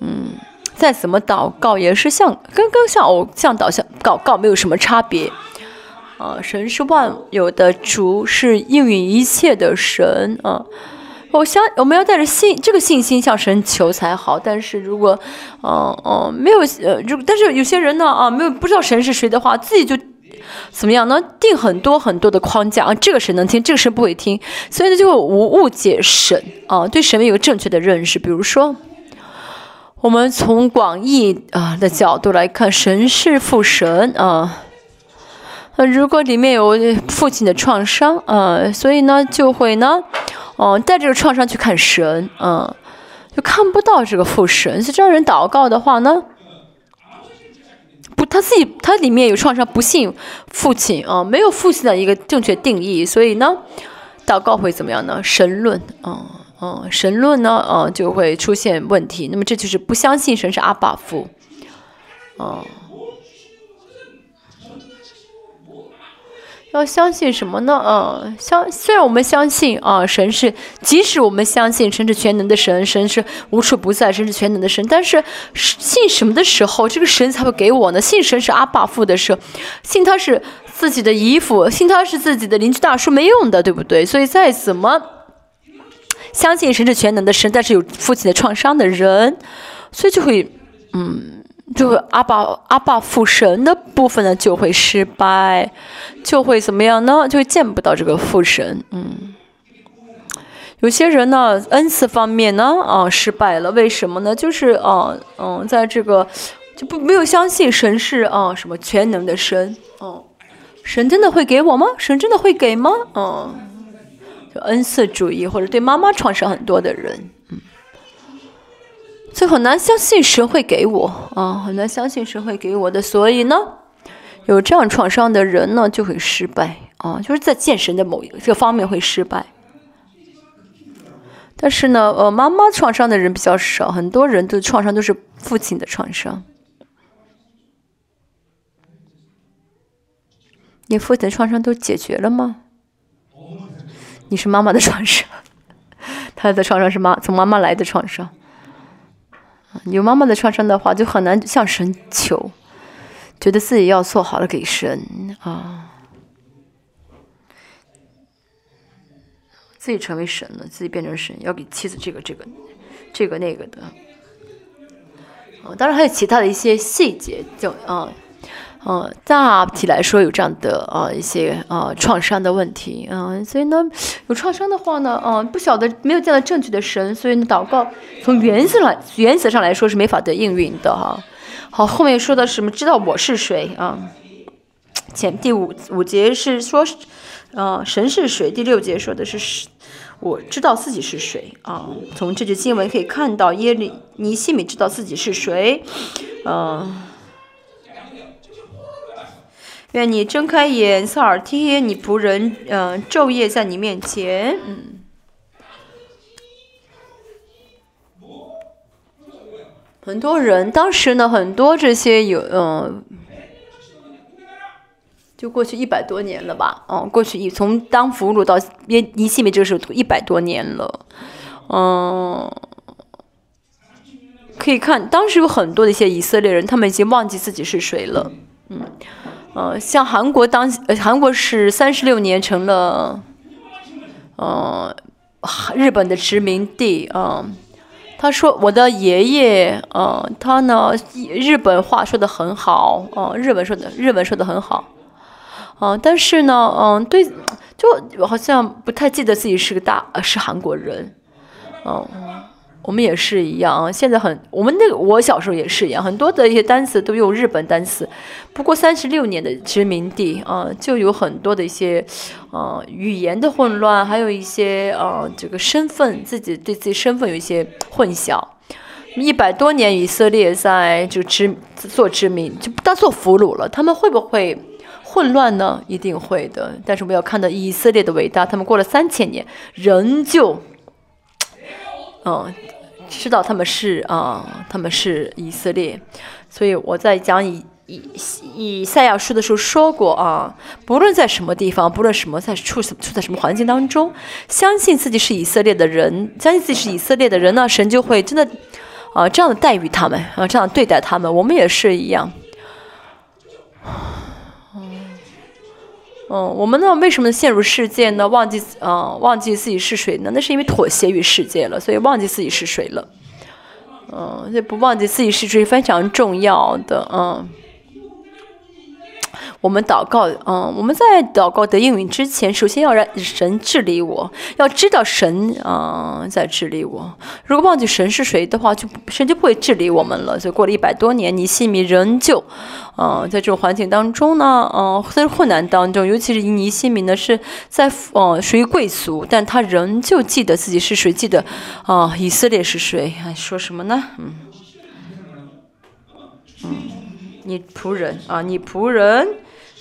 嗯。再怎么祷告也是像跟跟像偶像祷像祷告没有什么差别，啊，神是万有的主，是应允一切的神啊！我相我们要带着信这个信心向神求才好。但是如果，嗯嗯，没有呃，如但是有些人呢啊，没有不知道神是谁的话，自己就怎么样呢？定很多很多的框架啊，这个神能听，这个神不会听，所以呢就会误误解神啊，对神有个正确的认识，比如说。我们从广义啊的角度来看，神是父神啊。那如果里面有父亲的创伤啊，所以呢就会呢，哦带这个创伤去看神啊，就看不到这个父神。所以这样人祷告的话呢，不他自己他里面有创伤，不信父亲啊，没有父亲的一个正确定义，所以呢，祷告会怎么样呢？神论啊。嗯，神论呢，呃，就会出现问题。那么这就是不相信神是阿爸父，嗯，要相信什么呢？嗯，相虽然我们相信啊，神是，即使我们相信神是全能的神，神是无处不在，神是全能的神，但是信什么的时候，这个神才会给我呢？信神是阿爸父的时候，信他是自己的姨父，信他是自己的邻居大叔没用的，对不对？所以再怎么。相信神是全能的神，但是有父亲的创伤的人，所以就会，嗯，就会阿爸阿爸父神的部分呢就会失败，就会怎么样呢？就会见不到这个父神。嗯，有些人呢恩赐方面呢啊失败了，为什么呢？就是啊嗯，在这个就不没有相信神是啊什么全能的神。哦，神真的会给我吗？神真的会给吗？嗯。恩赐主义或者对妈妈创伤很多的人，嗯，所以很难相信神会给我啊，很难相信神会给我的。所以呢，有这样创伤的人呢，就会失败啊，就是在见神的某一个方面会失败。但是呢，呃，妈妈创伤的人比较少，很多人的创伤都是父亲的创伤。你父亲的创伤都解决了吗？你是妈妈的创伤，[LAUGHS] 他的创伤是妈从妈妈来的创伤。有妈妈的创伤的话，就很难向神求，觉得自己要做好了给神啊，自己成为神了，自己变成神，要给妻子这个这个这个那个的。当然还有其他的一些细节，就啊。嗯，大体来说有这样的呃一些呃创伤的问题，嗯，所以呢，有创伤的话呢，嗯，不晓得没有见到正确的神，所以呢，祷告从原则来原则上来说是没法得应允的哈。好，后面说的什么？知道我是谁啊？前第五五节是说，呃，神是谁？第六节说的是，我知道自己是谁啊。从这句经文可以看到，耶利尼西米知道自己是谁，嗯。愿你睁开眼，侧耳听，你仆人，嗯，昼夜在你面前，嗯，很多人当时呢，很多这些有嗯。就过去一百多年了吧，嗯，过去一从当俘虏到耶尼西米这个时候一百多年了，嗯，可以看当时有很多的一些以色列人，他们已经忘记自己是谁了，嗯，呃，像韩国当韩国是三十六年成了，嗯，日本的殖民地，嗯，他说我的爷爷，嗯，他呢日本话说的很好，嗯，日文说的日文说的很好。嗯，但是呢，嗯，对，就好像不太记得自己是个大是韩国人，嗯，我们也是一样。现在很，我们那个我小时候也是一样，很多的一些单词都用日本单词。不过三十六年的殖民地啊，就有很多的一些，呃，语言的混乱，还有一些呃，这个身份自己对自己身份有一些混淆。一百多年以色列在就殖做殖民，就不当做俘虏了，他们会不会？混乱呢，一定会的。但是我们要看到以色列的伟大，他们过了三千年，仍旧，嗯，知道他们是啊，他们是以色列。所以我在讲以以以赛亚书的时候说过啊，不论在什么地方，不论什么在处处在什么环境当中，相信自己是以色列的人，相信自己是以色列的人呢，神就会真的啊这样的待遇他们啊，这样对待他们。我们也是一样。嗯，我们呢？为什么陷入世界呢？忘记嗯，忘记自己是谁呢？那是因为妥协于世界了，所以忘记自己是谁了。嗯，这不忘记自己是谁非常重要的。嗯。我们祷告，嗯，我们在祷告得应允之前，首先要让神治理我，要知道神，嗯，在治理我。如果忘记神是谁的话，就神就不会治理我们了。所以过了一百多年，尼西米仍旧，嗯，在这种环境当中呢，嗯，在困难当中，尤其是尼西米呢是在，嗯，属于贵族，但他仍旧记得自己是谁，记得，啊，以色列是谁？还说什么呢？嗯，嗯，你仆人啊，你仆人。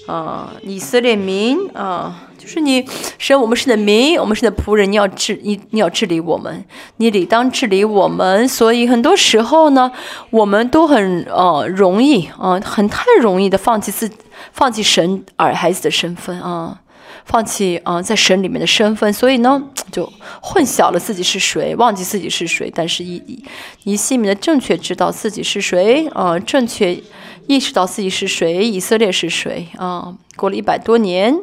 啊，以色列民啊，就是你神，我们是你的民，我们是你的仆人，你要治你，你要治理我们，你理当治理我们。所以很多时候呢，我们都很呃容易啊，很太容易的放弃自放弃神儿孩子的身份啊，放弃啊在神里面的身份，所以呢就混淆了自己是谁，忘记自己是谁。但是以以西米的正确知道自己是谁啊，正确。意识到自己是谁，以色列是谁啊？过了一百多年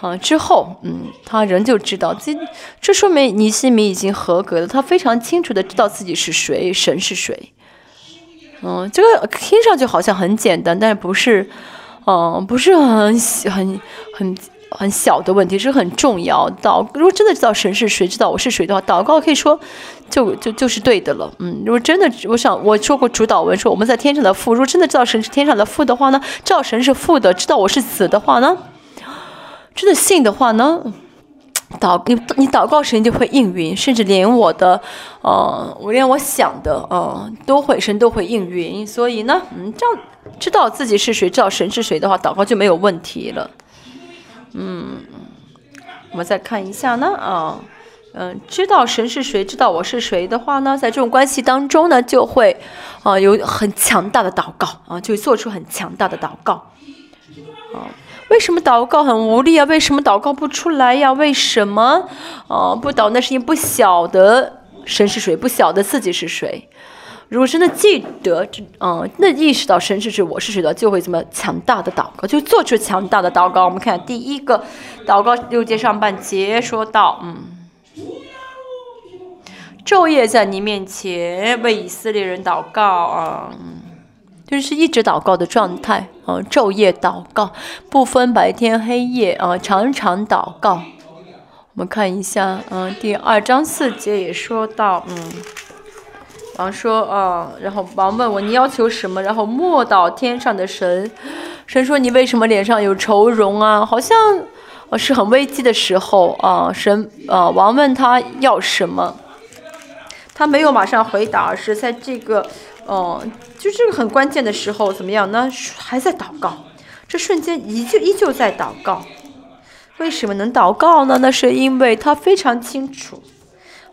啊之后，嗯，他仍旧知道这，这说明尼西米已经合格了。他非常清楚的知道自己是谁，神是谁。嗯，这个听上去好像很简单，但是不是，嗯，不是很很很。很小的问题是很重要。祷如果真的知道神是谁，知道我是谁的话，祷告可以说就就就是对的了。嗯，如果真的，我想我说过主导文说我们在天上的父，如果真的知道神是天上的父的话呢，知道神是父的，知道我是子的话呢，真的信的话呢，祷你你祷告神就会应允，甚至连我的呃，我连我想的呃，都会神都会应允。所以呢，嗯，这样知道自己是谁，知道神是谁的话，祷告就没有问题了。嗯，我们再看一下呢，啊，嗯，知道神是谁，知道我是谁的话呢，在这种关系当中呢，就会，啊，有很强大的祷告，啊，就做出很强大的祷告，啊，为什么祷告很无力啊？为什么祷告不出来呀？为什么，啊，不祷？那是因为不晓得神是谁，不晓得自己是谁。如果真的记得，嗯，那意识到神是谁，我是谁的，就会怎么强大的祷告，就做出强大的祷告。我们看第一个祷告六节上半节说到，嗯，昼夜在你面前为以色列人祷告啊，就是一直祷告的状态啊，昼夜祷告，不分白天黑夜啊，常常祷告。我们看一下，嗯，第二章四节也说到，嗯。王说啊，然后王问我你要求什么？然后默祷天上的神，神说你为什么脸上有愁容啊？好像是很危机的时候啊。神啊，王问他要什么，他没有马上回答，而是在这个，嗯，就这个很关键的时候怎么样呢？还在祷告，这瞬间依旧依旧在祷告。为什么能祷告呢？那是因为他非常清楚。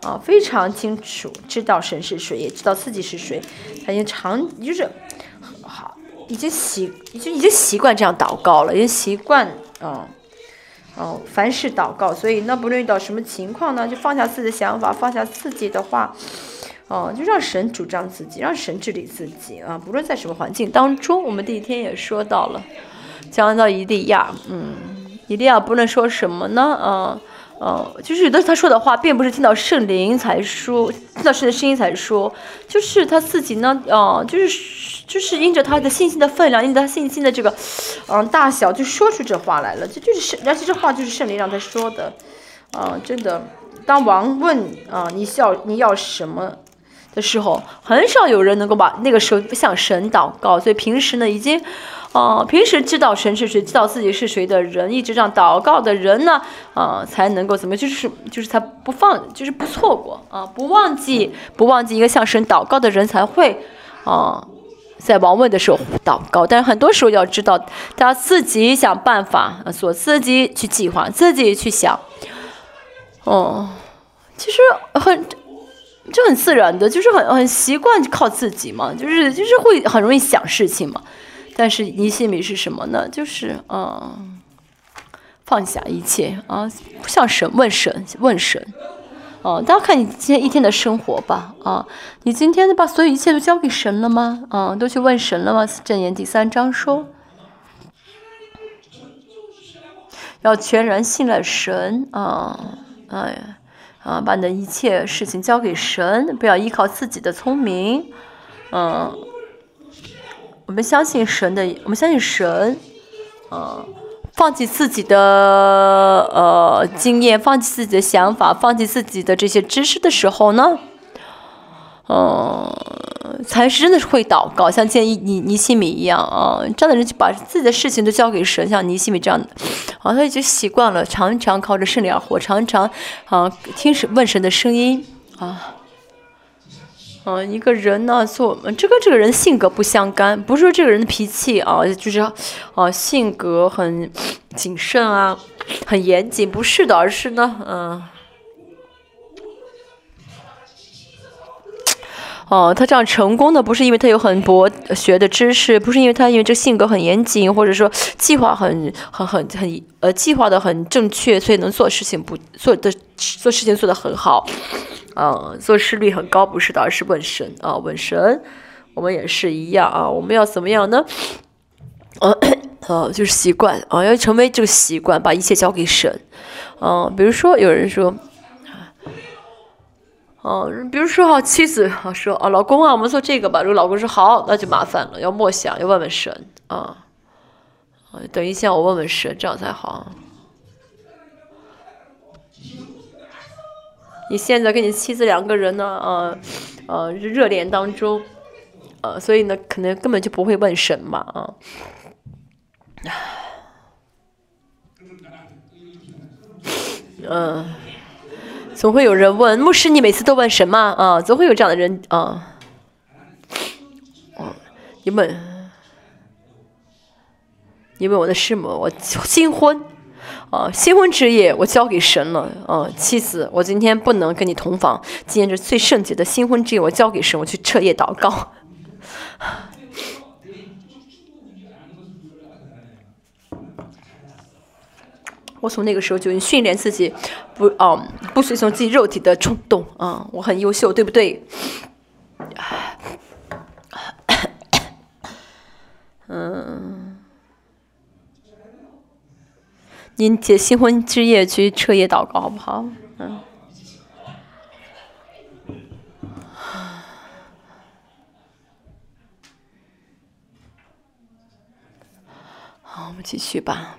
啊，非常清楚知道神是谁，也知道自己是谁，他已经常就是好，已经习已经已经习惯这样祷告了，已经习惯啊。哦，凡事祷告，所以那不论遇到什么情况呢，就放下自己的想法，放下自己的话，哦，就让神主张自己，让神治理自己啊。不论在什么环境当中，我们第一天也说到了，讲到伊利亚，嗯，伊利亚不论说什么呢，嗯。嗯，就是有的他说的话，并不是听到圣灵才说，听到神的声音才说，就是他自己呢，哦，就是就是因着他的信心的分量，因着他信心的这个，嗯，大小，就说出这话来了。这就是圣，而且这话就是圣灵让他说的，啊，真的。当王问啊，你需要你要什么的时候，很少有人能够把那个时候向神祷告，所以平时呢，已经。哦，平时知道神是谁，知道自己是谁的人，一直这样祷告的人呢，啊，才能够怎么，就是就是他不放，就是不错过啊，不忘记，不忘记一个向神祷告的人才会，啊，在王位的时候祷告。但是很多时候要知道，他自己想办法，所自己去计划，自己去想。哦，其实很，就很自然的，就是很很习惯靠自己嘛，就是就是会很容易想事情嘛。但是尼西米是什么呢？就是嗯，放下一切啊，不向神问神问神，哦，大家看你今天一天的生活吧，啊，你今天把所有一切都交给神了吗？啊，都去问神了吗？正言第三章说，要全然信赖神啊，哎，啊，把你的一切事情交给神，不要依靠自己的聪明，嗯。我们相信神的，我们相信神，呃，放弃自己的呃经验，放弃自己的想法，放弃自己的这些知识的时候呢，嗯，才是真的是会祷告，像建议尼尼西米一样啊，这样的人就把自己的事情都交给神，像尼西米这样的，啊，他已经习惯了，常常靠着圣灵而活，常常啊听神问神的声音啊。嗯，一个人呢，做这跟这个人性格不相干，不是说这个人的脾气啊，就是，啊，性格很谨慎啊，很严谨，不是的，而是呢，嗯，哦，他这样成功的不是因为他有很博学的知识，不是因为他因为这性格很严谨，或者说计划很很很很呃计划的很正确，所以能做事情不做的做事情做得很好。啊，做事率很高，不是的，而是问神啊，问神。我们也是一样啊，我们要怎么样呢？呃，呃，就是习惯啊，要成为这个习惯，把一切交给神。嗯，比如说有人说，哦，比如说哈，妻子啊说啊，老公啊，我们做这个吧。如果老公说好，那就麻烦了，要默想，要问问神啊。等一下，我问问神，这样才好。你现在跟你妻子两个人呢，呃，呃，热恋当中，呃，所以呢，可能根本就不会问神嘛，啊，[SIGHS] 嗯，总会有人问牧师，你每次都问神吗？啊，总会有这样的人啊，哦，你问，你问我的师母，我新婚。啊，新婚之夜我交给神了。啊，妻子，我今天不能跟你同房。今天是最圣洁的新婚之夜，我交给神，我去彻夜祷告。我从那个时候就训练自己，不哦，不随从自己肉体的冲动。啊，我很优秀，对不对？嗯。您借新婚之夜去彻夜祷告好不好？嗯。好，我们继续吧。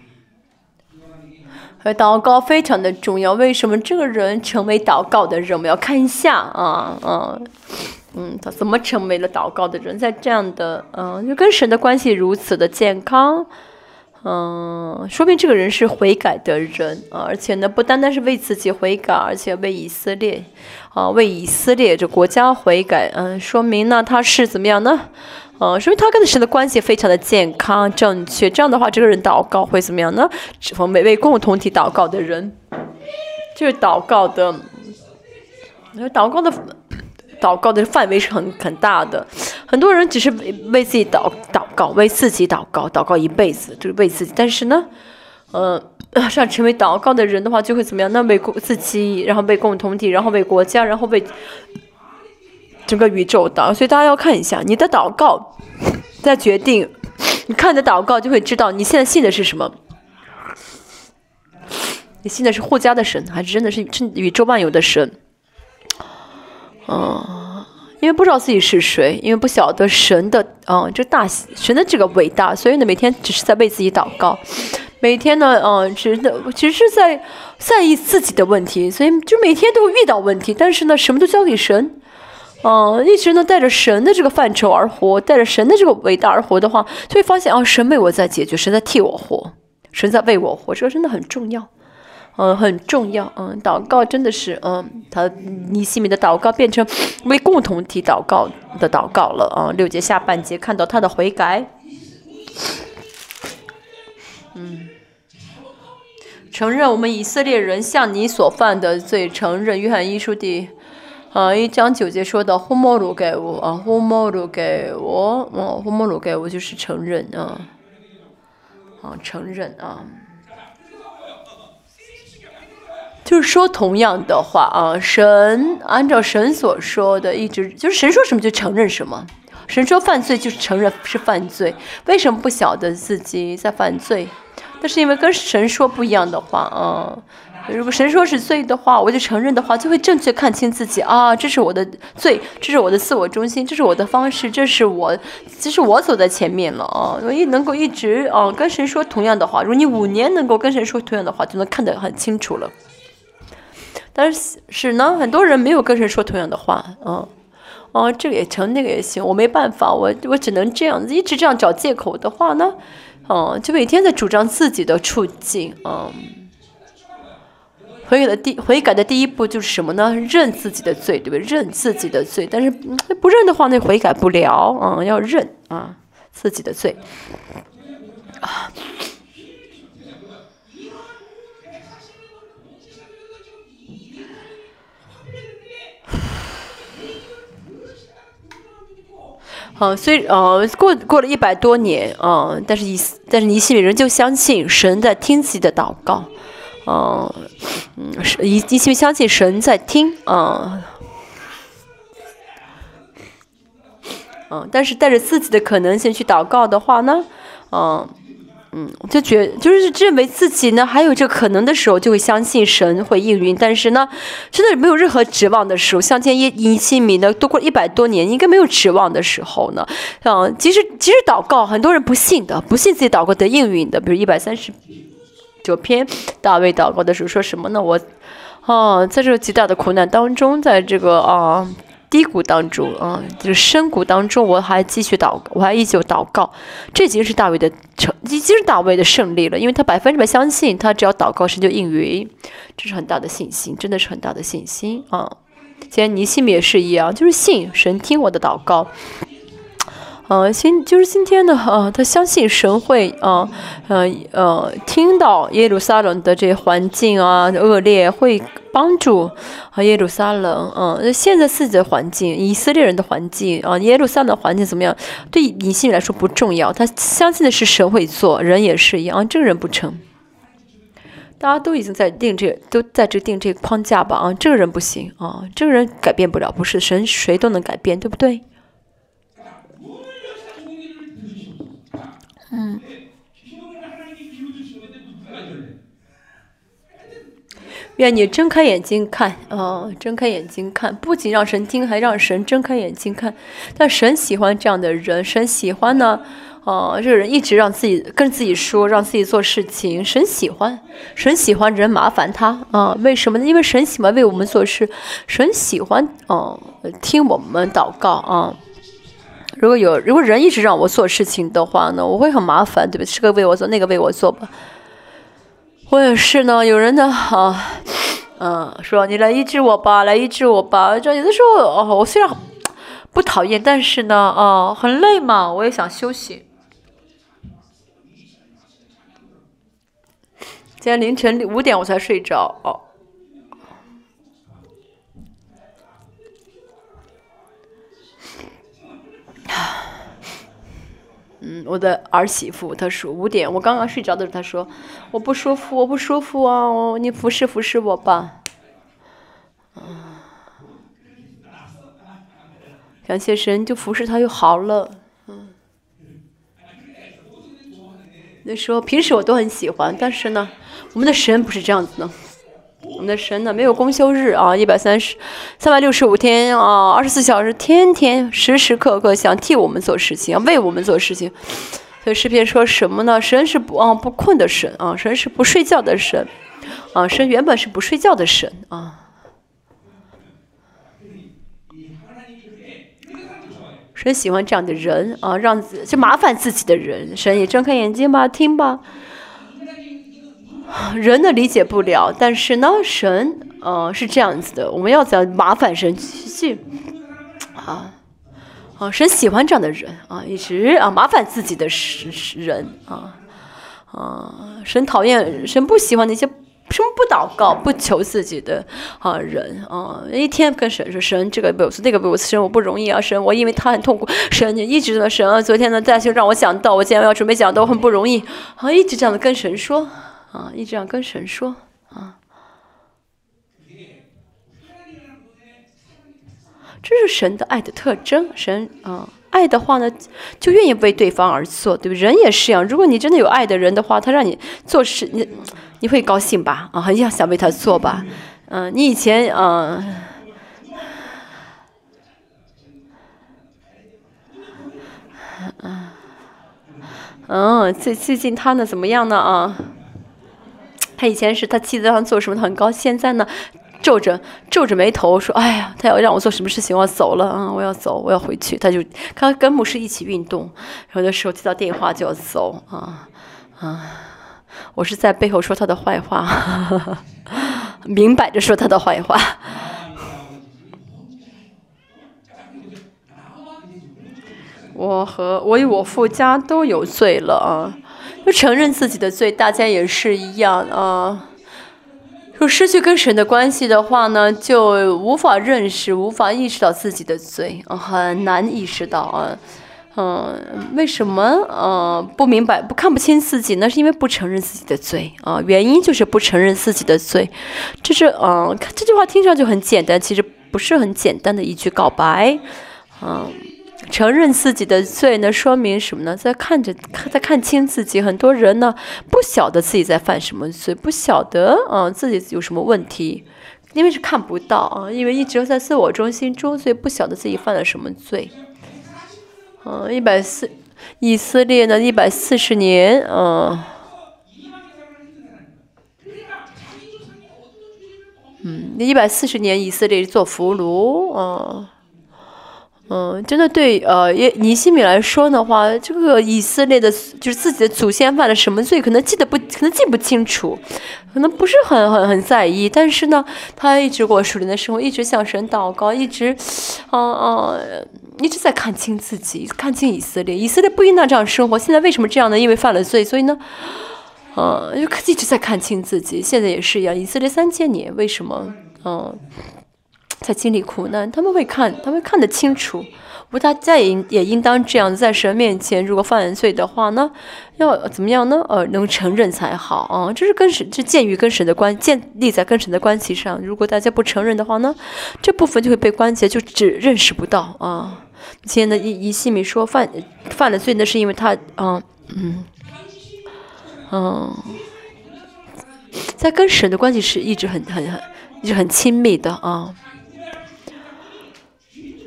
祷告非常的重要。为什么这个人成为祷告的人？我们要看一下啊，嗯，嗯，他怎么成为了祷告的人？在这样的，嗯，就跟神的关系如此的健康。嗯，说明这个人是悔改的人啊，而且呢，不单单是为自己悔改，而且为以色列，啊，为以色列这国家悔改。嗯，说明呢，他是怎么样呢？嗯，说明他跟神的关系非常的健康正确。这样的话，这个人祷告会怎么样呢？我每位共同体祷告的人，就是祷告的，祷告的祷告的范围是很很大的，很多人只是为为自己祷祷告，为自己祷告，祷告一辈子就是为自己。但是呢，呃，想成为祷告的人的话，就会怎么样？那为自己，然后为共同体，然后为国家，然后为整个宇宙的。所以大家要看一下你的祷告，再决定你看你的祷告，就会知道你现在信的是什么。你信的是护家的神，还是真的是宇宙万有的神？嗯，因为不知道自己是谁，因为不晓得神的，嗯，这大神的这个伟大，所以呢，每天只是在为自己祷告，每天呢，嗯，只的只是在在意自己的问题，所以就每天都会遇到问题，但是呢，什么都交给神，嗯，一直呢带着神的这个范畴而活，带着神的这个伟大而活的话，就会发现啊，神为我在解决，神在替我活，神在为我活，这个真的很重要。嗯，很重要。嗯，祷告真的是，嗯，他尼西米的祷告变成为共同体祷告的祷告了。啊，六节下半节看到他的悔改。嗯，承认我们以色列人向你所犯的罪，承认约翰一书第，啊一章九节说的呼莫鲁给我，啊呼莫鲁给我，啊呼莫鲁给我就是承认啊，啊承认啊。就是说同样的话啊，神按照神所说的，一直就是神说什么就承认什么。神说犯罪就是承认是犯罪，为什么不晓得自己在犯罪？那是因为跟神说不一样的话啊。如果神说是罪的话，我就承认的话，就会正确看清自己啊，这是我的罪，这是我的自我中心，这是我的方式，这是我，这是我走在前面了啊。我一能够一直啊跟神说同样的话，如果你五年能够跟神说同样的话，就能看得很清楚了。但是是呢，很多人没有跟谁说同样的话，嗯，哦，这个也成，那个也行，我没办法，我我只能这样子，一直这样找借口的话呢，哦，就每天在主张自己的处境，嗯，悔改的第悔改的第一步就是什么呢？认自己的罪，对不对？认自己的罪，但是不认的话，那悔改不了，嗯，要认啊自己的罪，啊。好，虽呃过过了一百多年啊，但是以但是尼西米人就相信神在听自己的祷告，嗯嗯，是尼尼西米相信神在听啊，嗯，但是带着自己的可能性去祷告的话呢，嗯。嗯，就觉就是认为自己呢还有这可能的时候，就会相信神会应允。但是呢，真的没有任何指望的时候，像天一尼西米呢，都过一百多年，应该没有指望的时候呢。嗯，即使即使祷告，很多人不信的，不信自己祷告得应允的。比如一百三十九篇大卫祷告的时候说什么呢？我，啊，在这个极大的苦难当中，在这个啊。低谷当中，啊，就是深谷当中，我还继续祷，我还依旧祷告，这已经是大卫的成，已经是大卫的胜利了，因为他百分之百相信，他只要祷告，神就应允，这是很大的信心，真的是很大的信心啊。既然尼西米也是一样，就是信神听我的祷告。呃，今就是今天呢，呃，他相信神会，啊，呃，呃，听到耶路撒冷的这环境啊恶劣，会帮助啊耶路撒冷，嗯，现在自己的环境，以色列人的环境啊，耶路撒冷环境怎么样？对以信来说不重要，他相信的是神会做，人也是一样，这个人不成，大家都已经在定这，都在这定这个框架吧，啊，这个人不行啊，这个人改变不了，不是神谁都能改变，对不对？嗯，愿你睁开眼睛看，哦，睁开眼睛看，不仅让神听，还让神睁开眼睛看。但神喜欢这样的人，神喜欢呢，啊，这个人一直让自己跟自己说，让自己做事情。神喜欢，神喜欢人麻烦他，啊，为什么呢？因为神喜欢为我们做事，神喜欢，啊，听我们祷告，啊。如果有如果人一直让我做事情的话呢，我会很麻烦，对不对？这个为我做，那个为我做吧。我也是呢，有人呢，啊，嗯，说你来医治我吧，来医治我吧。这有的时候，哦，我虽然不讨厌，但是呢，哦，很累嘛，我也想休息。今天凌晨五点我才睡着，哦。嗯，我的儿媳妇，她说五点，我刚刚睡着的时候，她说我不舒服，我不舒服啊，你服侍服侍我吧。嗯，感谢神，就服侍她又好了。嗯，那时候平时我都很喜欢，但是呢，我们的神不是这样子的。我们的神呢，没有公休日啊，一百三十、三百六十五天啊，二十四小时，天天时时刻刻想替我们做事情，为我们做事情。所以诗篇说什么呢？神是不啊不困的神啊，神是不睡觉的神啊，神原本是不睡觉的神啊。神喜欢这样的人啊，让就麻烦自己的人，神也睁开眼睛吧，听吧。[SIGHS] 人的理解不了，但是呢，神，呃，是这样子的，我们要怎样麻烦神去，啊，啊，神喜欢这样的人啊，一直啊麻烦自己的人啊，啊，神讨厌，神不喜欢那些什么不祷告、不求自己的啊人啊，一天跟神说，神这个不那个不神我不容易啊，神我因为他很痛苦，神你一直的神啊，昨天呢再就让我想到，我今天要准备讲到很不容易啊，一直这样的跟神说。啊，一直这样跟神说啊，这是神的爱的特征。神啊，爱的话呢，就愿意为对方而做，对不对？人也是一样。如果你真的有爱的人的话，他让你做事，你你会高兴吧？啊，很想想为他做吧？嗯，你以前啊，嗯嗯，最最近他呢怎么样呢？啊？他以前是他妻子让他做什么他很高兴，现在呢，皱着皱着眉头说：“哎呀，他要让我做什么事情，我要走了啊，我要走，我要回去。”他就他跟牧师一起运动，有的时候接到电话就要走啊啊！我是在背后说他的坏话，[LAUGHS] 明摆着说他的坏话。[LAUGHS] 我和我与我父家都有罪了啊。不承认自己的罪，大家也是一样啊。说失去跟神的关系的话呢，就无法认识、无法意识到自己的罪啊，很难意识到啊。嗯，为什么嗯不明白、不看不清自己？那是因为不承认自己的罪啊。原因就是不承认自己的罪。这是嗯，这句话听上去很简单，其实不是很简单的一句告白，嗯。承认自己的罪呢，说明什么呢？在看着，在看清自己。很多人呢，不晓得自己在犯什么罪，不晓得啊自己有什么问题，因为是看不到啊，因为一直在自我中心中，所以不晓得自己犯了什么罪。嗯，一百四，以色列呢，一百四十年，嗯，嗯，一百四十年，以色列做俘虏，嗯。嗯，真的对，呃，耶尼西米来说的话，这个以色列的，就是自己的祖先犯了什么罪，可能记得不，可能记不清楚，可能不是很很很在意。但是呢，他一直过属灵的生活，一直向神祷告，一直，嗯嗯，一直在看清自己，看清以色列。以色列不应当这样生活，现在为什么这样呢？因为犯了罪，所以呢，嗯，就一直在看清自己。现在也是一样，以色列三千年，为什么？嗯。在经历苦难，他们会看，他们看得清楚。不过，大家也也应当这样，在神面前，如果犯罪的话呢，要怎么样呢？呃，能承认才好啊。这是跟神，这鉴于跟神的关，建立在跟神的关系上。如果大家不承认的话呢，这部分就会被关起来，就只认识不到啊。现在一一细米说犯犯了罪，那是因为他，嗯嗯嗯，在跟神的关系是一直很很很一直很亲密的啊。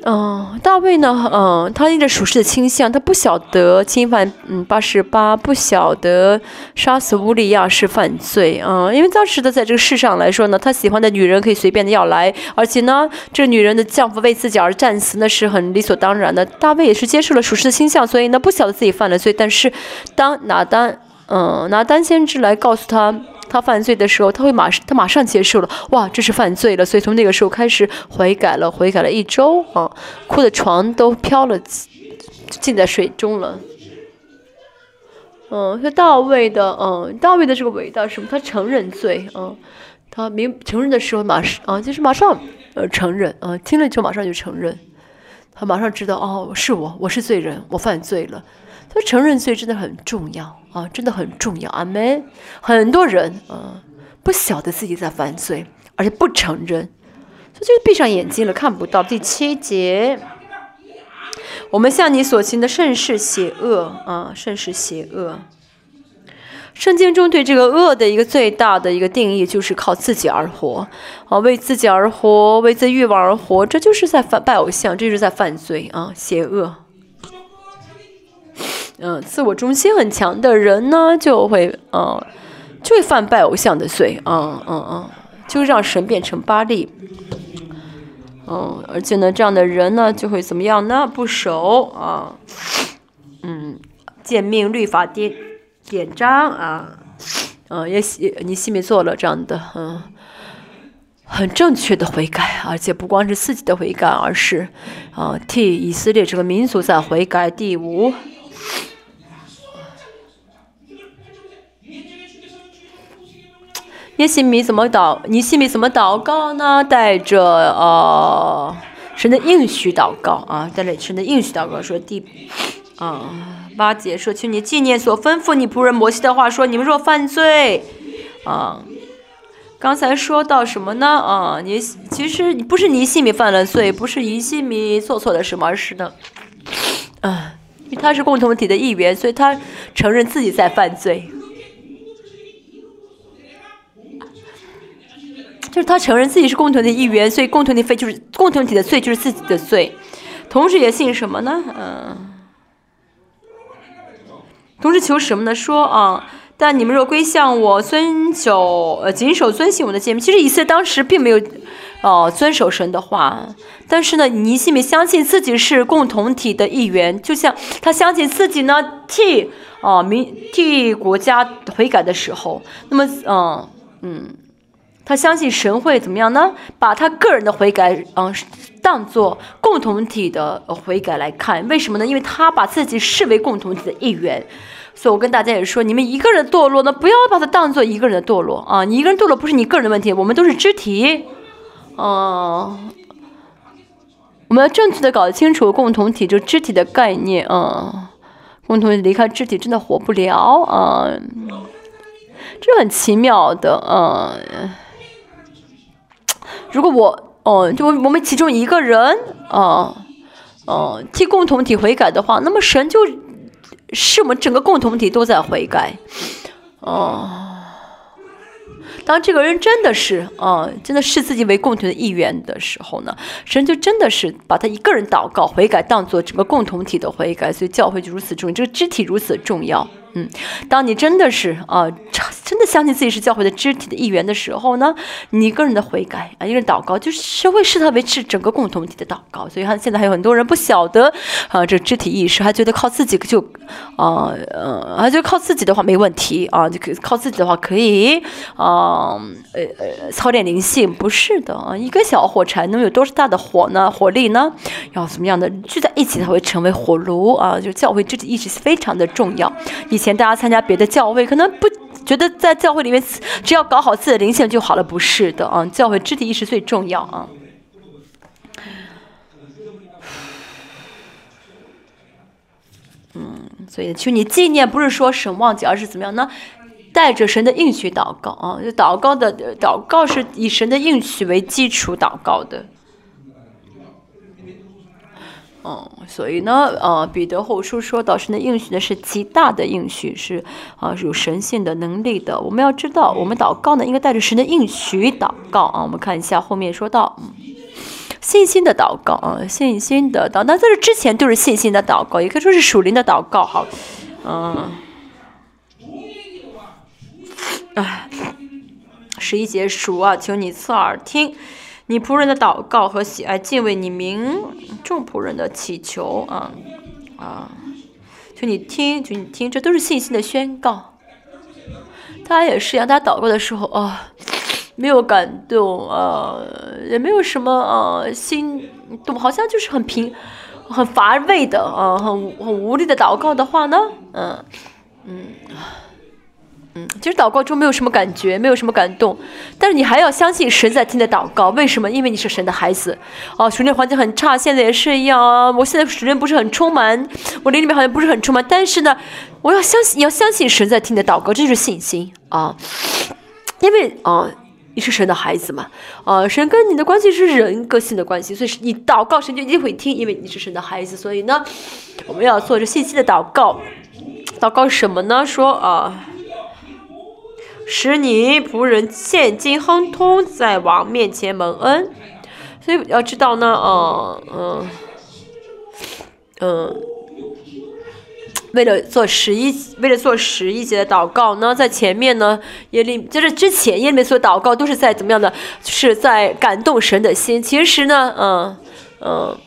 嗯，大卫呢？嗯，他因着属实的倾向，他不晓得侵犯嗯八十八，不晓得杀死乌利亚是犯罪啊。因为当时的在这个世上来说呢，他喜欢的女人可以随便的要来，而且呢，这女人的丈夫为自己而战死，那是很理所当然的。大卫也是接受了属实的倾向，所以呢，不晓得自己犯了罪。但是当拿单，嗯，拿单先知来告诉他。他犯罪的时候，他会马上，他马上接受了，哇，这是犯罪了，所以从那个时候开始悔改了，悔改了一周啊，哭的床都飘了，浸在水中了。嗯，说大卫的，嗯，大卫的这个伟大是什么？他承认罪，嗯，他明承认的时候马上，啊，就是马上，呃，承认，啊，听了就马上就承认，他马上知道，哦，是我，我是罪人，我犯罪了。所以承认罪真的很重要啊，真的很重要。阿门。很多人啊，不晓得自己在犯罪，而且不承认，所以就闭上眼睛了，看不到。第七节，我们向你所行的甚是邪恶啊，甚是邪恶。圣经中对这个恶的一个最大的一个定义，就是靠自己而活啊，为自己而活，为自欲望而活，这就是在犯拜偶像，这就是在犯罪啊，邪恶。嗯，自我中心很强的人呢，就会嗯，就会犯拜偶像的罪，嗯嗯嗯，就让神变成巴利，嗯，而且呢，这样的人呢，就会怎么样呢？不守啊，嗯，诫命律法典典章啊，嗯，也也你西米做了这样的嗯，很正确的悔改，而且不光是自己的悔改，而是啊，替以色列这个民族在悔改。第五。耶西米怎么祷？尼西米怎么祷告呢？带着呃神的应许祷告啊，带着神的应许祷告说第啊八节说，请你纪念所吩咐你仆人摩西的话，说你们若犯罪啊，刚才说到什么呢？啊，你其实不是尼西米犯了罪，不是尼西米做错了什么，而是呢，因为他是共同体的一员，所以他承认自己在犯罪。就是他承认自己是共同的一员，所以共同的非就是共同体的罪就是自己的罪，同时也信什么呢？嗯，同时求什么呢？说啊，但你们若归向我，遵守呃谨守遵行我的诫命。其实以色列当时并没有哦遵守神的话，但是呢，尼西米相信自己是共同体的一员，就像他相信自己呢替啊民替国家悔改的时候，那么嗯嗯。他相信神会怎么样呢？把他个人的悔改，嗯，当做共同体的悔改来看。为什么呢？因为他把自己视为共同体的一员。所以我跟大家也说，你们一个人堕落呢，不要把它当做一个人的堕落啊！你一个人堕落不是你个人的问题，我们都是肢体。嗯，我们要正确的搞清楚共同体就肢体的概念啊。共同体离开肢体真的活不了啊，这很奇妙的啊。如果我，哦，就我们其中一个人，啊，哦，替共同体悔改的话，那么神就是我们整个共同体都在悔改，哦。当这个人真的是，啊，真的视自己为共同的一员的时候呢，神就真的是把他一个人祷告悔改当做整个共同体的悔改，所以教会就如此重要，这个肢体如此重要。嗯，当你真的是啊，真的相信自己是教会的肢体的一员的时候呢，你一个人的悔改啊，一个人祷告，就是会视他为是整个共同体的祷告。所以，他现在还有很多人不晓得啊，这肢体意识，还觉得靠自己就啊，呃，他就靠自己的话没问题啊，就可靠自己的话可以啊，呃呃，操练灵性，不是的啊，一个小火柴能有多大的火呢？火力呢？要怎么样的聚在一起才会成为火炉啊？就教会肢体意识非常的重要。你。前大家参加别的教会，可能不觉得在教会里面只要搞好自己的灵性就好了，不是的啊！教会肢体意识最重要啊。嗯，所以求你纪念，不是说神忘记，而是怎么样呢？带着神的应许祷告啊！就祷告的祷告是以神的应许为基础祷告的。嗯，所以呢，呃，彼得后书说到神的应许呢是极大的应许，是啊，是有神性的能力的。我们要知道，我们祷告呢应该带着神的应许祷告啊。我们看一下后面说到，嗯信心的祷告啊，信心的祷。那在这之前就是信心的祷告，也可以说是属灵的祷告。好，嗯，哎，十一节数啊，求你侧耳听。你仆人的祷告和喜爱敬畏你名众仆人的祈求啊啊，就你听，就你听，这都是信心的宣告。他也是一样，他祷告的时候啊，没有感动啊，也没有什么啊心动，好像就是很平、很乏味的啊，很很无力的祷告的话呢，嗯嗯。嗯，其实祷告中没有什么感觉，没有什么感动，但是你还要相信神在听的祷告。为什么？因为你是神的孩子。哦，属灵环境很差，现在也是一样啊。我现在属灵不是很充满，我灵里面好像不是很充满，但是呢，我要相信，你要相信神在听的祷告，这就是信心啊。因为啊，你是神的孩子嘛，啊，神跟你的关系是人个性的关系，所以你祷告神就一定会听，因为你是神的孩子。所以呢，我们要做着信心的祷告。祷告什么呢？说啊。使你仆人现今亨通，在王面前蒙恩，所以要知道呢，嗯嗯嗯，为了做十一，为了做十一节的祷告呢，在前面呢，耶利就是之前耶利米所祷告都是在怎么样的，是在感动神的心。其实呢，嗯嗯，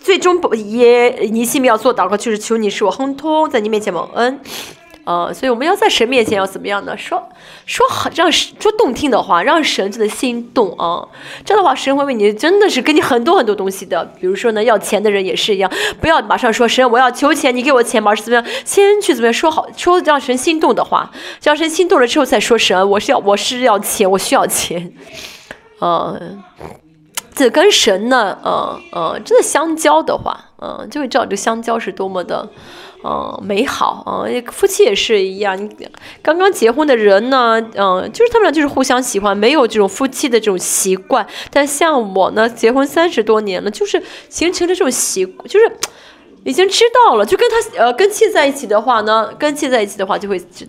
最终不耶尼西米要做祷告，就是求你使我亨通，在你面前蒙恩。呃，所以我们要在神面前要怎么样呢？说说好，让说动听的话，让神真的心动啊！这样的话，神会为你真的是给你很多很多东西的。比如说呢，要钱的人也是一样，不要马上说神，我要求钱，你给我钱吧，是怎么样？先去怎么样说好，说让神心动的话，让神心动了之后再说神，我是要我是要钱，我需要钱，嗯，这跟神呢，嗯嗯，真的相交的话，嗯，就会知道这相交是多么的。嗯，美好嗯，夫妻也是一样。你刚刚结婚的人呢，嗯，就是他们俩就是互相喜欢，没有这种夫妻的这种习惯。但像我呢，结婚三十多年了，就是形成了这种习，就是已经知道了。就跟他呃跟妻在一起的话呢，跟妻在一起的话，就会就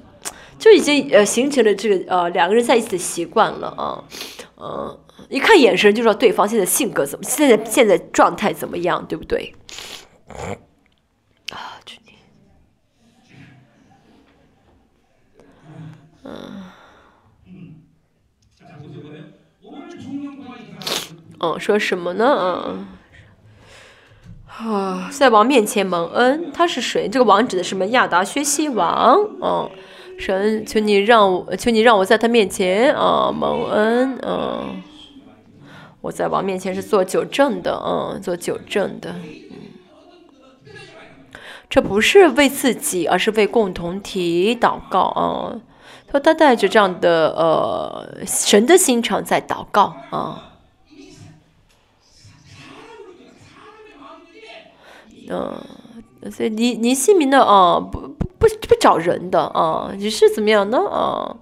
就已经呃形成了这个呃两个人在一起的习惯了啊。嗯，一看眼神就知道对方现在性格怎么，现在现在状态怎么样，对不对？嗯，说什么呢？嗯，啊，在王面前蒙恩，他是谁？这个王指的什么？亚达薛西王。嗯，神，求你让我，求你让我在他面前啊蒙恩。嗯，我在王面前是做九正的，嗯，做九正的。嗯，这不是为自己，而是为共同体祷告啊。他他带着这样的呃神的心肠在祷告啊。嗯，所以你你姓名的啊，不不不不找人的啊，你是怎么样呢啊？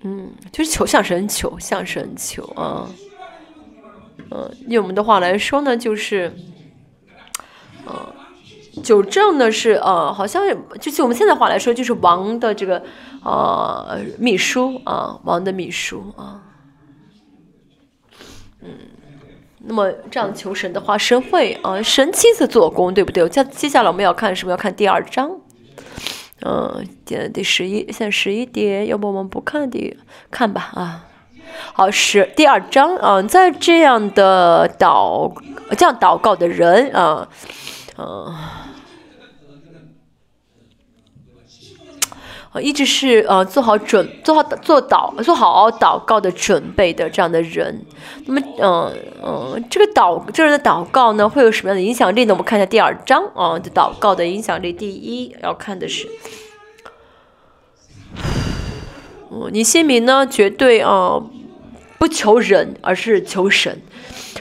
嗯，就是求向神求，向神求啊。嗯，用我们的话来说呢，就是，嗯，九正呢是呃，好像就就我们现在话来说，就是王的这个呃秘书啊，王的秘书啊。嗯。那么这样求神的话，神会啊，神亲自做工，对不对？接接下来我们要看什么？要看第二章，嗯，第第十一，现在十一点，要不我们不看第看吧啊？好，十第二章啊，在这样的祷这样祷告的人啊，嗯。一直是呃做好准做好做祷做好祷告的准备的这样的人，那么嗯嗯，这个祷这人的祷告呢会有什么样的影响力呢？我们看一下第二章啊，这祷告的影响力，第一要看的是，嗯，你心里呢绝对啊不求人，而是求神。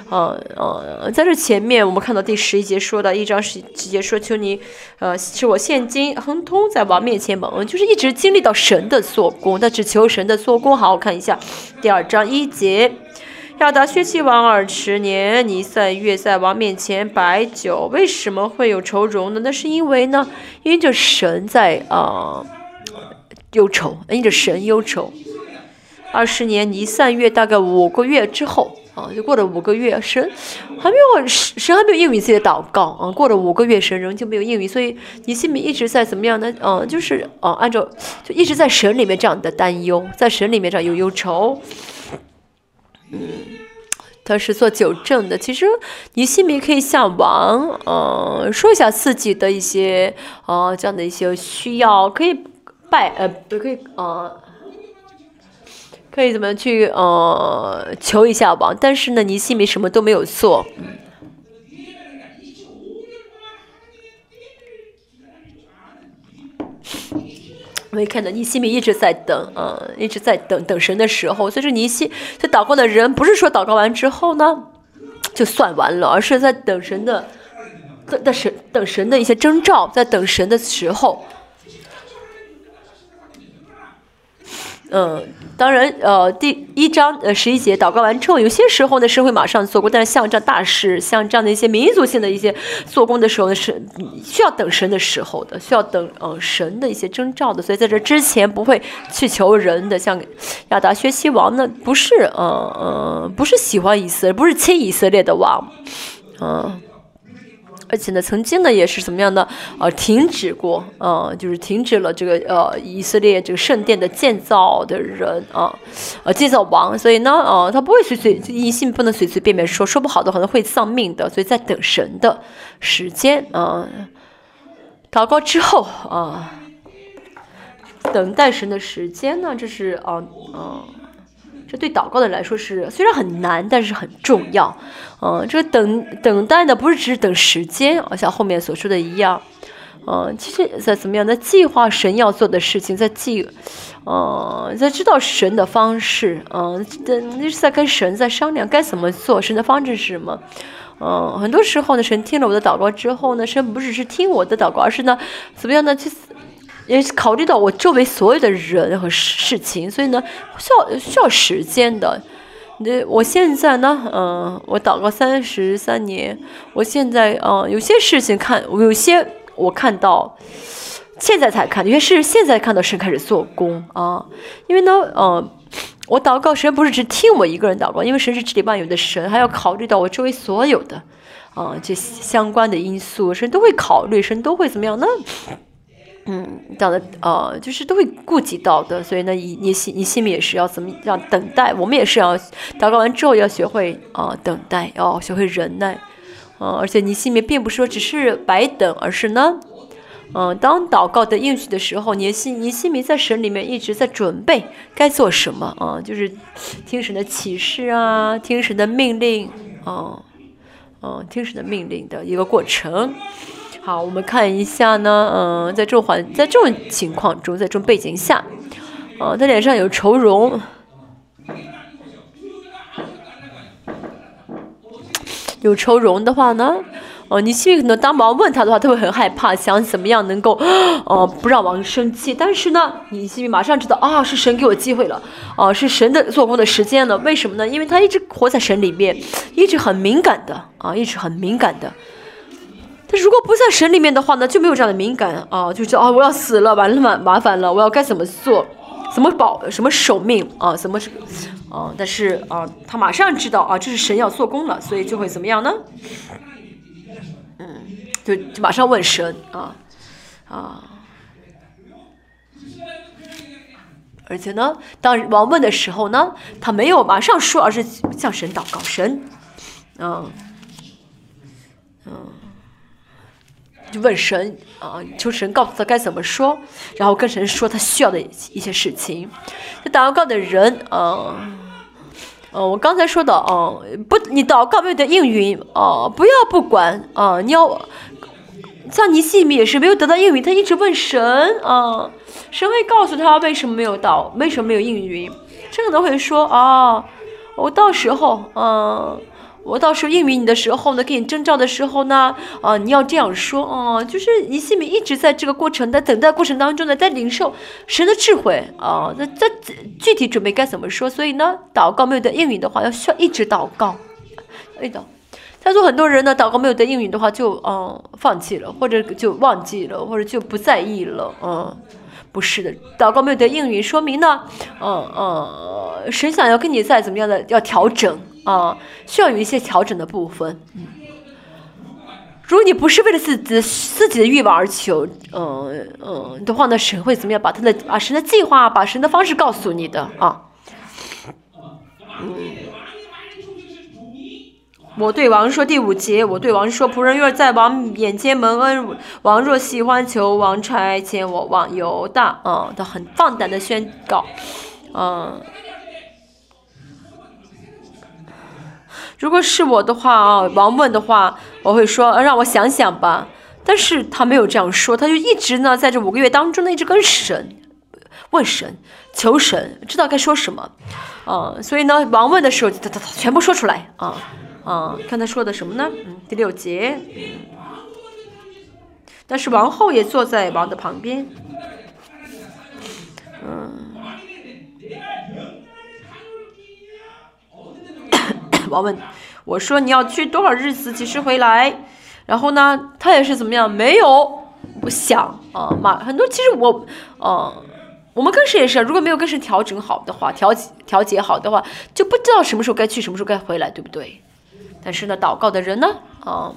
呃呃，在这前面我们看到第十一节说的一章十节说，求你，呃，使我现今亨通，在王面前蒙恩，就是一直经历到神的做工，但只求神的做工。好，我看一下第二章一节，亚达薛西王二十年，尼赛月在王面前摆酒，为什么会有愁容呢？那是因为呢，因着神在啊忧愁，因着神忧愁。二十年尼赛月大概五个月之后。啊，就过了五个月，神还没有神还没有应允自己的祷告啊。过了五个月，神仍旧没有应允，所以你心里一直在怎么样呢？嗯，就是啊，按照就一直在神里面这样的担忧，在神里面这样有忧愁。嗯，他是做九正的。其实你心里可以向王，嗯，说一下自己的一些啊这样的一些需要，可以拜呃，不可以啊。可以怎么去呃求一下王？但是呢，尼西米什么都没有做。我看到尼西米一直在等，嗯，一直在等等神的时候。所以说尼西在祷告的人，不是说祷告完之后呢就算完了，而是在等神的，在在神等神的一些征兆，在等神的时候。嗯，当然，呃，第一章呃十一节祷告完之后，有些时候呢是会马上做工，但是像这样大事，像这样的一些民族性的一些做工的时候呢，是需要等神的时候的，需要等呃神的一些征兆的，所以在这之前不会去求人的。像亚达薛西王呢，不是呃呃不是喜欢以色列，不是亲以色列的王，嗯。而且呢，曾经呢也是怎么样的？呃，停止过，呃，就是停止了这个呃以色列这个圣殿的建造的人啊，呃，建造王。所以呢，呃，他不会随随一心不能随随便便说，说不好的可能会丧命的。所以在等神的时间啊，祷告之后啊，等待神的时间呢，这是啊嗯。对祷告的来说是虽然很难，但是很重要。嗯，这个等等待呢，不是只是等时间啊，像后面所说的一样。嗯，其实在怎么样在计划神要做的事情，在计，嗯，在知道神的方式，嗯，等那是在跟神在商量该怎么做，神的方式是什么。嗯，很多时候呢，神听了我的祷告之后呢，神不只是听我的祷告，而是呢，怎么样呢？去。也考虑到我周围所有的人和事情，所以呢，需要需要时间的。那我现在呢，嗯，我祷告三十三年，我现在嗯，有些事情看，有些我看到，现在才看，有些事现在看到神开始做工啊。因为呢，嗯，我祷告神不是只听我一个人祷告，因为神是治理万有的神，还要考虑到我周围所有的，啊，这相关的因素，神都会考虑，神都会怎么样呢？嗯，这样的呃，就是都会顾及到的，所以呢，你你心你心里也是要怎么样等待？我们也是要祷告完之后要学会啊等待，要学会忍耐，嗯，而且你心里并不是说只是白等，而是呢，嗯，当祷告的应许的时候，你心你心里在神里面一直在准备该做什么啊，就是听神的启示啊，听神的命令啊，嗯，听神的命令的一个过程。好，我们看一下呢，嗯，在这种环，在这种情况中，在这种背景下，啊，他脸上有愁容，有愁容的话呢，哦，你心里可能当王问他的话，他会很害怕，想怎么样能够，哦，不让王生气。但是呢，你心里马上知道，啊，是神给我机会了，啊，是神的做工的时间了。为什么呢？因为他一直活在神里面，一直很敏感的，啊，一直很敏感的。但如果不在神里面的话呢，就没有这样的敏感啊，就叫啊我要死了，完了嘛麻烦了，我要该怎么做，怎么保什么守命啊，怎么是啊？但是啊，他马上知道啊，这是神要做工了，所以就会怎么样呢？嗯，就就马上问神啊啊，而且呢，当王问的时候呢，他没有马上说，而是向神祷告，神，嗯嗯。就问神啊，求神告诉他该怎么说，然后跟神说他需要的一些事情。这祷告的人，啊，呃，我刚才说的，啊，不，你祷告没有得应允，啊，不要不管，啊，你要像尼西米也是没有得到应允，他一直问神，啊，神会告诉他为什么没有到，为什么没有应允，这可能会说，啊，我到时候，嗯。我到时候应允你的时候呢，给你征兆的时候呢，啊，你要这样说，哦，就是你心里一直在这个过程的等待过程当中呢，在领受神的智慧，啊，那这具体准备该怎么说？所以呢，祷告没有得应允的话，要需要一直祷告，哎的。他说很多人呢，祷告没有得应允的话，就嗯放弃了，或者就忘记了，或者就不在意了，嗯。不是的，祷告没有得应允，说明呢，嗯嗯，神想要跟你再怎么样的要调整啊，需要有一些调整的部分。如果你不是为了自己自己的欲望而求，嗯嗯的话呢，神会怎么样？把他的把神的计划，把神的方式告诉你的啊。嗯。我对王说第五节，我对王说：仆人若在王眼前蒙恩，王若喜欢求王差遣我往犹大，嗯，他很放胆的宣告，嗯，如果是我的话啊，王问的话，我会说让我想想吧。但是他没有这样说，他就一直呢在这五个月当中呢一直跟神问神，求神，知道该说什么，啊，所以呢，王问的时候，他他他全部说出来，啊啊，看他说的什么呢？嗯，第六节，但是王后也坐在王的旁边，嗯，王问我说你要去多少日子，几时回来？然后呢，他也是怎么样？没有。不想啊，马很多。其实我，呃，我们跟神也是，如果没有跟神调整好的话，调节调节好的话，就不知道什么时候该去，什么时候该回来，对不对？但是呢，祷告的人呢，啊，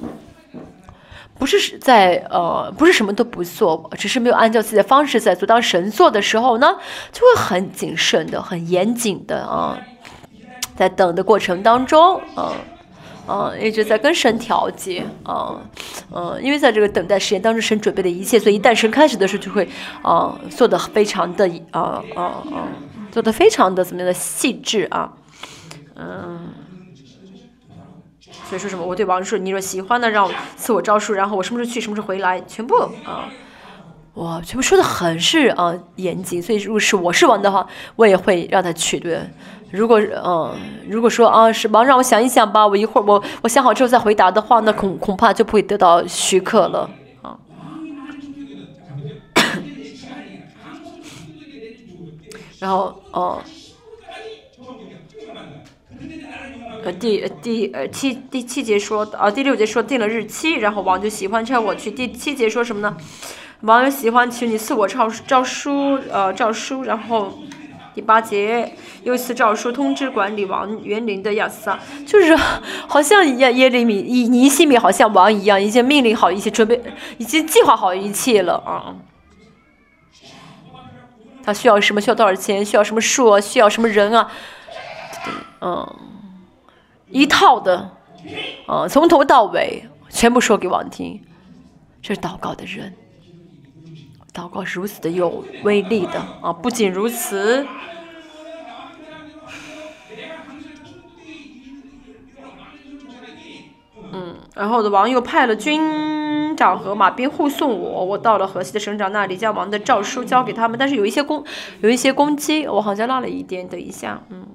不是在呃，不是什么都不做，只是没有按照自己的方式在做。当神做的时候呢，就会很谨慎的、很严谨的啊，在等的过程当中，嗯。嗯，一直在跟神调节，啊，嗯，因为在这个等待时间当中，神准备的一切，所以一旦神开始的时候，就会，啊，做的非常的，啊啊啊，做的非常的怎么样的细致啊，嗯，所以说什么，我对王说，你若喜欢的，让我赐我招数，然后我什么时候去，什么时候回来，全部啊，哇，全部说的很是啊严谨，所以如果是我是王的话，我也会让他去，对。如果嗯，如果说啊是吧，让我想一想吧，我一会儿我我想好之后再回答的话，那恐恐怕就不会得到许可了啊。[COUGHS] 然后哦，呃第第呃七第七节说啊第六节说定了日期，然后王就喜欢叫我去。第七节说什么呢？王喜欢请你赐我诏诏书呃诏书，然后。第八节又一次诏书通知管理王园林的亚萨，就是好像耶耶利米尼尼西米好像王一样，已经命令好一切，准备已经计划好一切了啊。他需要什么？需要多少钱？需要什么树？需要什么人啊？嗯，一套的，嗯，从头到尾全部说给王听。这是祷告的人。祷告是如此的有威力的啊！不仅如此，嗯，然后我的王又派了军长和马兵护送我，我到了河西的省长那里，将王的诏书交给他们。但是有一些攻，有一些攻击，我好像落了一点，等一下，嗯。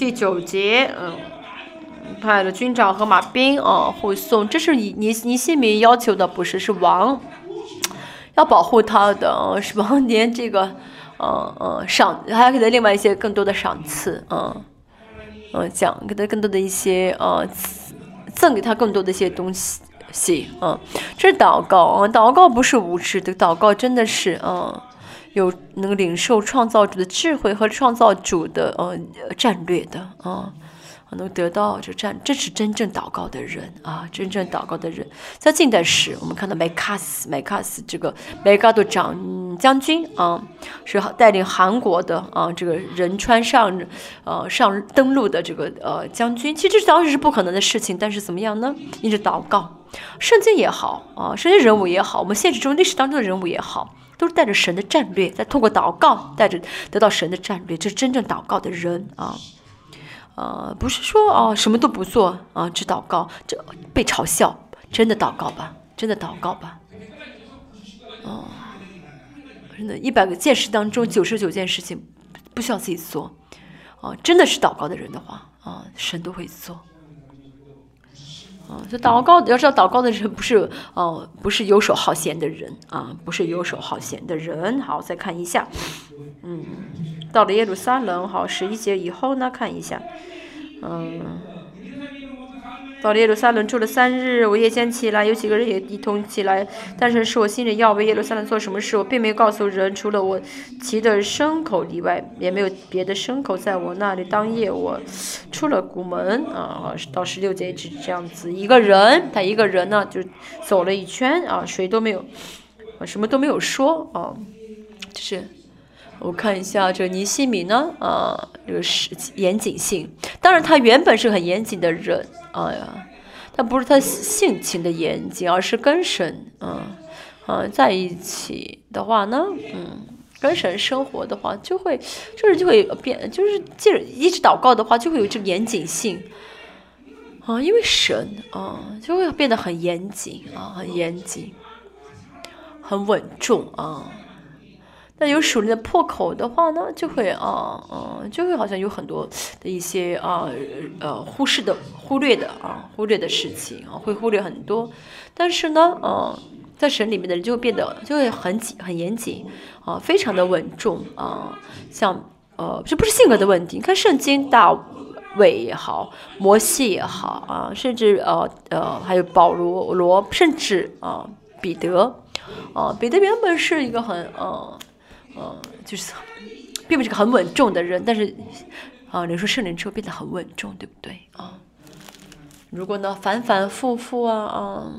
第九节，嗯，派了军长和马兵啊护送，这是你你你姓名要求的，不是是王要保护他的，是吧？连这个，嗯嗯赏还要给他另外一些更多的赏赐，嗯嗯奖给他更多的一些呃赠给他更多的一些东西，嗯，这是祷告啊，祷告不是无知的，祷告真的是嗯。有能领受创造主的智慧和创造主的呃战略的啊，能得到这战，这是真正祷告的人啊，真正祷告的人。在近代史，我们看到麦卡斯，麦卡斯这个麦加多长将军啊，是带领韩国的啊这个仁川上呃上登陆的这个呃将军。其实这当时是不可能的事情，但是怎么样呢？因着祷告，圣经也好啊，圣经人物也好，我们现实中历史当中的人物也好。都是带着神的战略，在通过祷告带着得到神的战略，这是真正祷告的人啊，呃，不是说哦什么都不做啊，只祷告，这被嘲笑，真的祷告吧，真的祷告吧，哦，真的，一百个件事当中九十九件事情不需要自己做，啊，真的是祷告的人的话啊，神都会做。啊，这祷告要知道，祷告的人不是哦，不是游手好闲的人啊，不是游手好闲的人。好，再看一下，嗯，到了耶路撒冷，好，十一节以后呢，看一下，嗯。到耶路撒冷住了三日，我夜间起来，有几个人也一同起来。但是是我心里要为耶路撒冷做什么事，我并没有告诉人，除了我骑的牲口以外，也没有别的牲口在我那里。当夜我出了古门啊，到十六节一直这样子，一个人，他一个人呢就走了一圈啊，谁都没有，啊什么都没有说啊，就是我看一下这尼西米呢啊，这个是严谨性，当然他原本是很严谨的人。哎呀，他不是他性情的严谨，而是跟神，嗯，嗯，在一起的话呢，嗯，跟神生活的话，就会，就是就会变，就是借着一直祷告的话，就会有这个严谨性，啊，因为神啊，就会变得很严谨啊，很严谨，很稳重啊。那有属灵的破口的话呢，就会啊，嗯，就会好像有很多的一些啊，呃，忽视的、忽略的啊，忽略的事情啊，会忽略很多。但是呢，嗯，在神里面的人就会变得就会很紧、很严谨啊，非常的稳重啊。像呃，这不是性格的问题。你看圣经，大卫也好，摩西也好啊，甚至呃呃，还有保罗、罗，甚至啊，彼得啊，彼得原本是一个很嗯。呃，就是并不是个很稳重的人，但是啊，你说圣灵之后变得很稳重，对不对啊？如果呢反反复复啊啊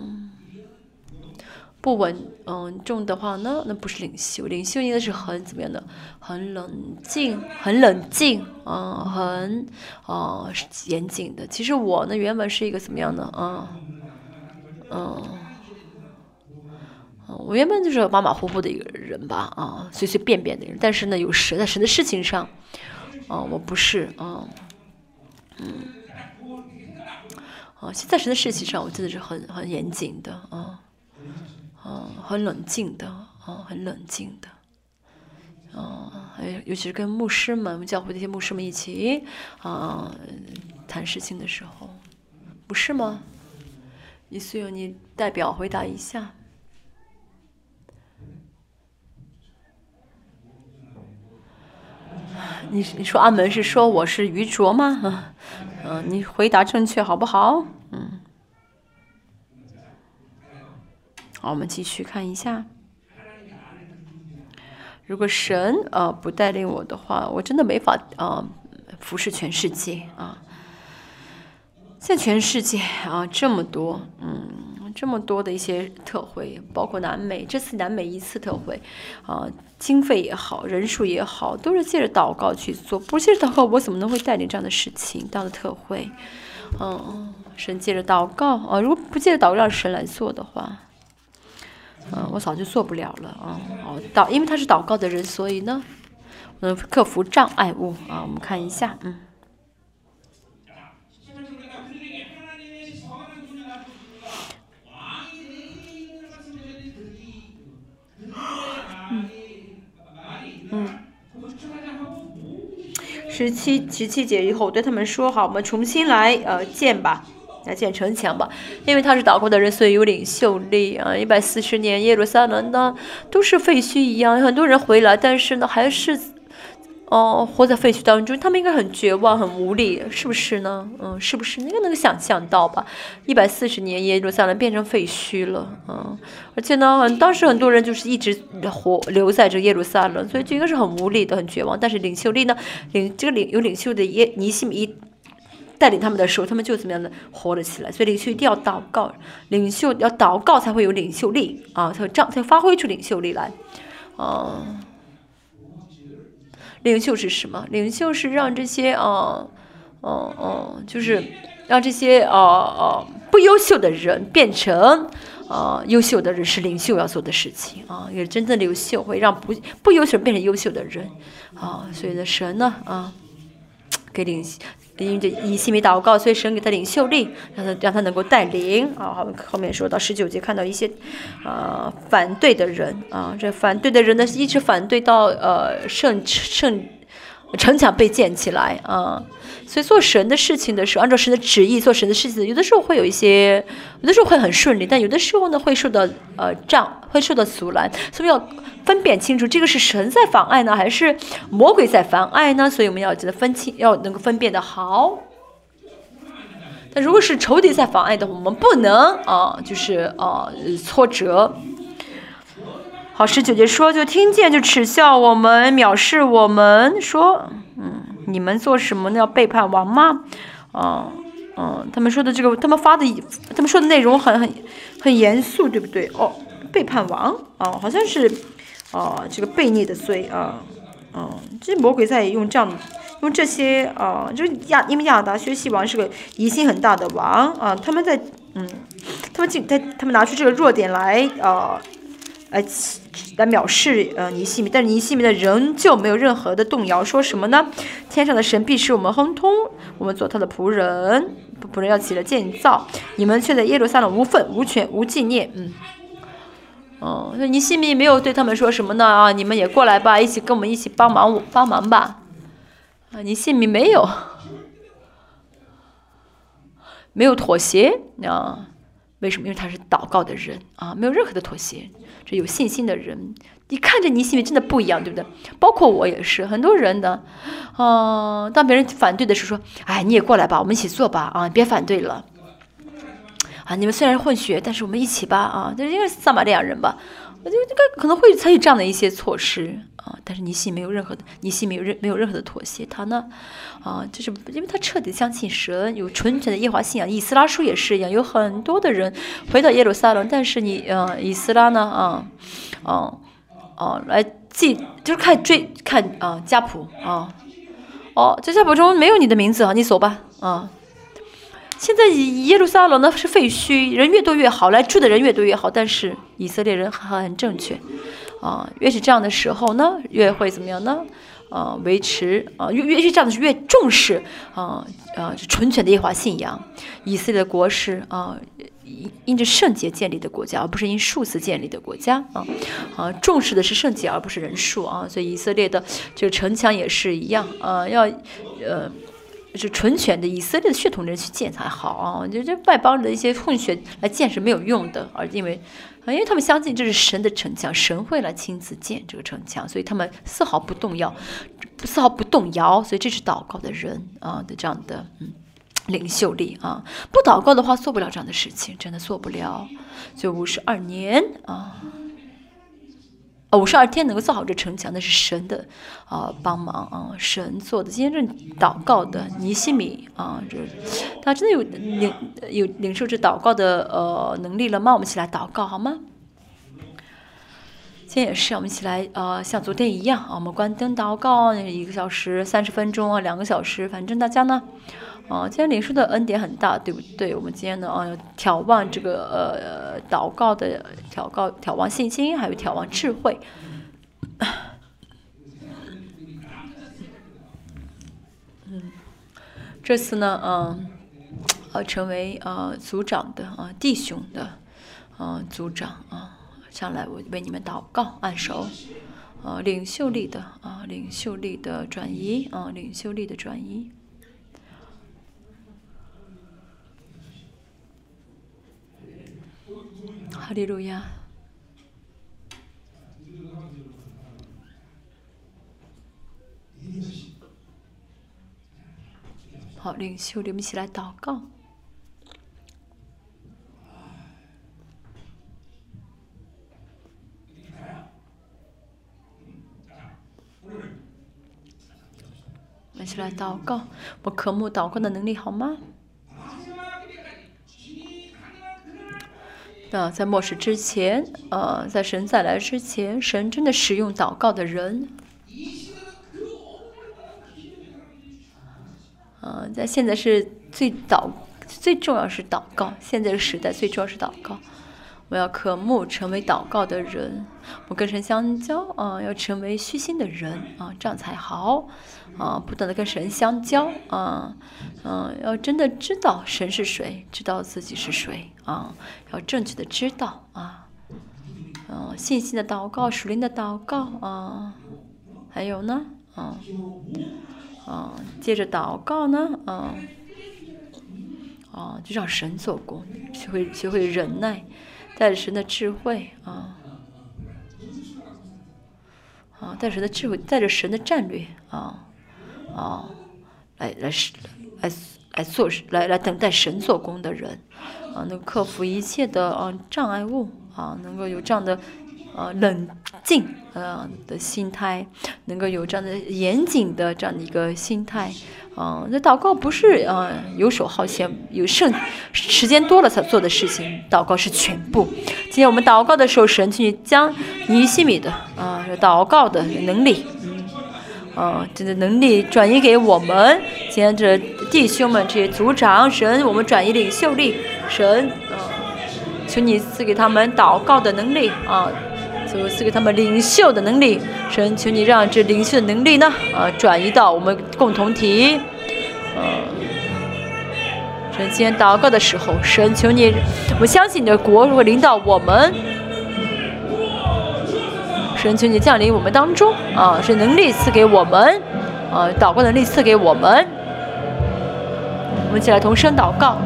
不稳嗯重的话呢，那不是领袖，领袖应该是很怎么样的？很冷静，很冷静啊，很啊严谨的。其实我呢原本是一个怎么样的啊？嗯。我原本就是马马虎虎的一个人吧，啊，随随便便的人。但是呢，有神在神的事情上，啊，我不是，啊，嗯，啊，现在神的事情上，我真的是很很严谨的，啊，啊，很冷静的，啊，很冷静的，啊，还有尤其是跟牧师们，教会那些牧师们一起，啊，谈事情的时候，不是吗？你需要你代表回答一下。你你说阿门是说我是愚拙吗？嗯，你回答正确好不好？嗯，好，我们继续看一下。如果神啊不带领我的话，我真的没法啊服侍全世界啊。现在全世界啊这么多，嗯。这么多的一些特惠，包括南美这次南美一次特惠，啊，经费也好，人数也好，都是借着祷告去做。不借着祷告，我怎么能会带领这样的事情到的特会？嗯，神借着祷告啊，如果不借着祷告让神来做的话，嗯，我早就做不了了啊。哦，祷，因为他是祷告的人，所以呢，嗯，克服障碍物啊。我们看一下，嗯，十七十七节以后，对他们说：“好，我们重新来呃建吧，来建城墙吧。因为他是祷告的人，所以有领袖力啊。一百四十年耶路撒冷呢，都是废墟一样，很多人回来，但是呢，还是。”哦，活在废墟当中，他们应该很绝望、很无力，是不是呢？嗯，是不是？应该能想象到吧？一百四十年，耶路撒冷变成废墟了，嗯，而且呢，当时很多人就是一直活留在这耶路撒冷，所以就应该是很无力的、很绝望。但是领袖力呢，领这个领有领袖的耶尼西米带领他们的时候，他们就怎么样的活了起来。所以领袖一定要祷告，领袖要祷告才会有领袖力啊，才会这样才发挥出领袖力来，嗯。领袖是什么？领袖是让这些啊，嗯嗯，就是让这些啊啊不优秀的人变成啊优秀的人，是领袖要做的事情啊。也真正的领袖会让不不优秀变成优秀的人啊。所以呢，神呢啊，给领因为这以西米祷告，所以神给他领袖令，让他让他能够带领啊。后后面说到十九节，看到一些呃反对的人啊，这反对的人呢，一直反对到呃圣圣城墙被建起来啊。所以做神的事情的时候，按照神的旨意做神的事情，有的时候会有一些，有的时候会很顺利，但有的时候呢会受到呃障，会受到阻拦，所以要分辨清楚，这个是神在妨碍呢，还是魔鬼在妨碍呢？所以我们要记得分清，要能够分辨的好。但如果是仇敌在妨碍的，我们不能啊，就是啊挫折。好，十九节说，就听见就耻笑我们，藐视我们，说，嗯。你们做什么呢？要背叛王吗？嗯嗯，他们说的这个，他们发的，他们说的内容很很很严肃，对不对？哦，背叛王啊，好像是啊，这个悖逆的罪啊，嗯，这魔鬼在用这样用这些啊，就是亚因为亚达薛西王是个疑心很大的王啊，他们在嗯，他们进他他们拿出这个弱点来啊来来藐视呃尼西米，但是尼西米的人就没有任何的动摇，说什么呢？天上的神必使我们亨通，我们做他的仆人，仆人要起来建造，你们却在耶路撒冷无份无权无纪念，嗯。哦，那尼西米没有对他们说什么呢？啊，你们也过来吧，一起跟我们一起帮忙帮忙吧。啊，尼西米没有，没有妥协啊。为什么？因为他是祷告的人啊，没有任何的妥协，这有信心的人。你看着你心里真的不一样，对不对？包括我也是，很多人的，嗯，当别人反对的时候说：“哎，你也过来吧，我们一起做吧，啊，别反对了。”啊，你们虽然是混血，但是我们一起吧，啊，就是因为撒玛利亚人吧，我就应该可能会采取这样的一些措施。但是尼西没有任何的，尼西没有任没有任何的妥协。他呢，啊，就是因为他彻底相信神，有纯全的耶华信仰。以斯拉书也是一样，有很多的人回到耶路撒冷，但是你，呃，以斯拉呢，啊，啊，啊，来记，就是看追看啊家谱啊，哦，在家谱中没有你的名字啊，你走吧，啊。现在耶路撒冷呢是废墟，人越多越好，来住的人越多越好，但是以色列人很正确。啊，越是这样的时候呢，越会怎么样呢？啊，维持啊，越越是这样的越重视啊啊，纯全的耶华信仰。以色列的国是啊，因因着圣洁建立的国家，而不是因数字建立的国家啊啊，重视的是圣洁而不是人数啊。所以以色列的这个城墙也是一样啊，要呃。是纯全的以色列的血统人去建才好啊！我觉得这外邦的一些混血来建是没有用的，而因为，因为他们相信这是神的城墙，神会来亲自建这个城墙，所以他们丝毫不动摇，丝毫不动摇。所以这是祷告的人啊的这样的嗯领袖力啊！不祷告的话，做不了这样的事情，真的做不了。就五十二年啊。五十二天能够造好这城墙，那是神的啊帮忙啊，神做的。今天这祷告的尼西米啊，这他真的有领有领受这祷告的呃能力了吗？我们一起来祷告好吗？今天也是，我们一起来呃，像昨天一样啊，我们关灯祷告，一个小时、三十分钟啊，两个小时，反正大家呢。啊，今天领受的恩典很大，对不对？我们今天呢，啊，眺望这个呃祷告的祷告，眺望信心，还有眺望智慧。嗯，[SIGHS] 这次呢，嗯，呃，成为呃组长的啊弟兄的，嗯，组长啊，上来我为你们祷告，按手，啊，领袖力的啊，领袖力的转移啊，领袖力的转移。哈利路亚！好，领袖，你们一起来祷告。一起来祷告，我渴慕祷告的能力，好吗？啊，在末世之前，呃，在神再来之前，神真的使用祷告的人。啊，在现在是最祷，最重要是祷告。现在的时代最重要是祷告。我要渴慕成为祷告的人，我跟神相交啊，要成为虚心的人啊，这样才好啊，不断的跟神相交啊，嗯，要真的知道神是谁，知道自己是谁啊，要正确的知道啊，嗯，信心的祷告，属灵的祷告啊，还有呢，啊，啊，接着祷告呢，啊，啊，就让神做工，学会学会忍耐。带着神的智慧啊，啊，带着神的智慧，带着神的战略啊，啊，来来是来来做来来等待神做工的人啊，能克服一切的啊障碍物啊，能够有这样的啊冷静啊的心态，能够有这样的严谨的这样的一个心态。啊，那祷告不是啊游手好闲，有剩时间多了才做的事情。祷告是全部。今天我们祷告的时候，神去将尼西米的啊祷告的能力，啊这个能力转移给我们。今天这弟兄们这些族长，神我们转移领袖力，神啊，求你赐给他们祷告的能力啊。就赐给他们领袖的能力。神，求你让这领袖的能力呢，啊，转移到我们共同体。啊，神，今天祷告的时候，神，求你，我相信你的国会领导我们。神，求你降临我们当中，啊，是能力赐给我们，啊，祷告能力赐给我们。我们一起来同声祷告。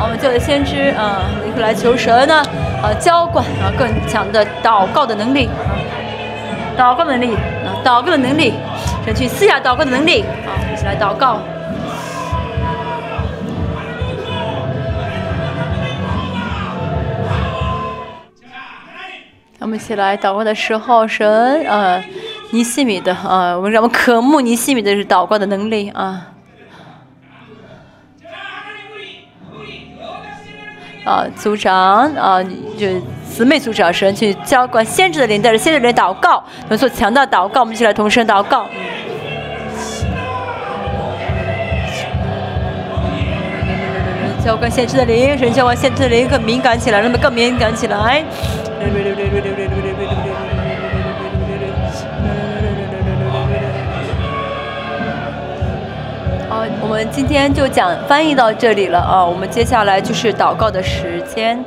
我们作为先知，啊，一块来求神呢，啊，浇灌啊更强的祷告的能力，啊，祷告能力，啊，祷告的能力，神去赐下祷告的能力，啊，一起来祷告。我们一起来祷告的时候，神，啊，尼西米的，啊，我们让我们渴慕尼西米的是祷告的能力，啊。啊，组长啊，就姊妹组长神去浇灌先知的灵，带着先知的灵祷告，能做强大祷告，我们一起来同声祷告。浇灌先知的灵，神浇灌先知的灵更敏感起来，那么更敏感起来。我们今天就讲翻译到这里了啊，我们接下来就是祷告的时间。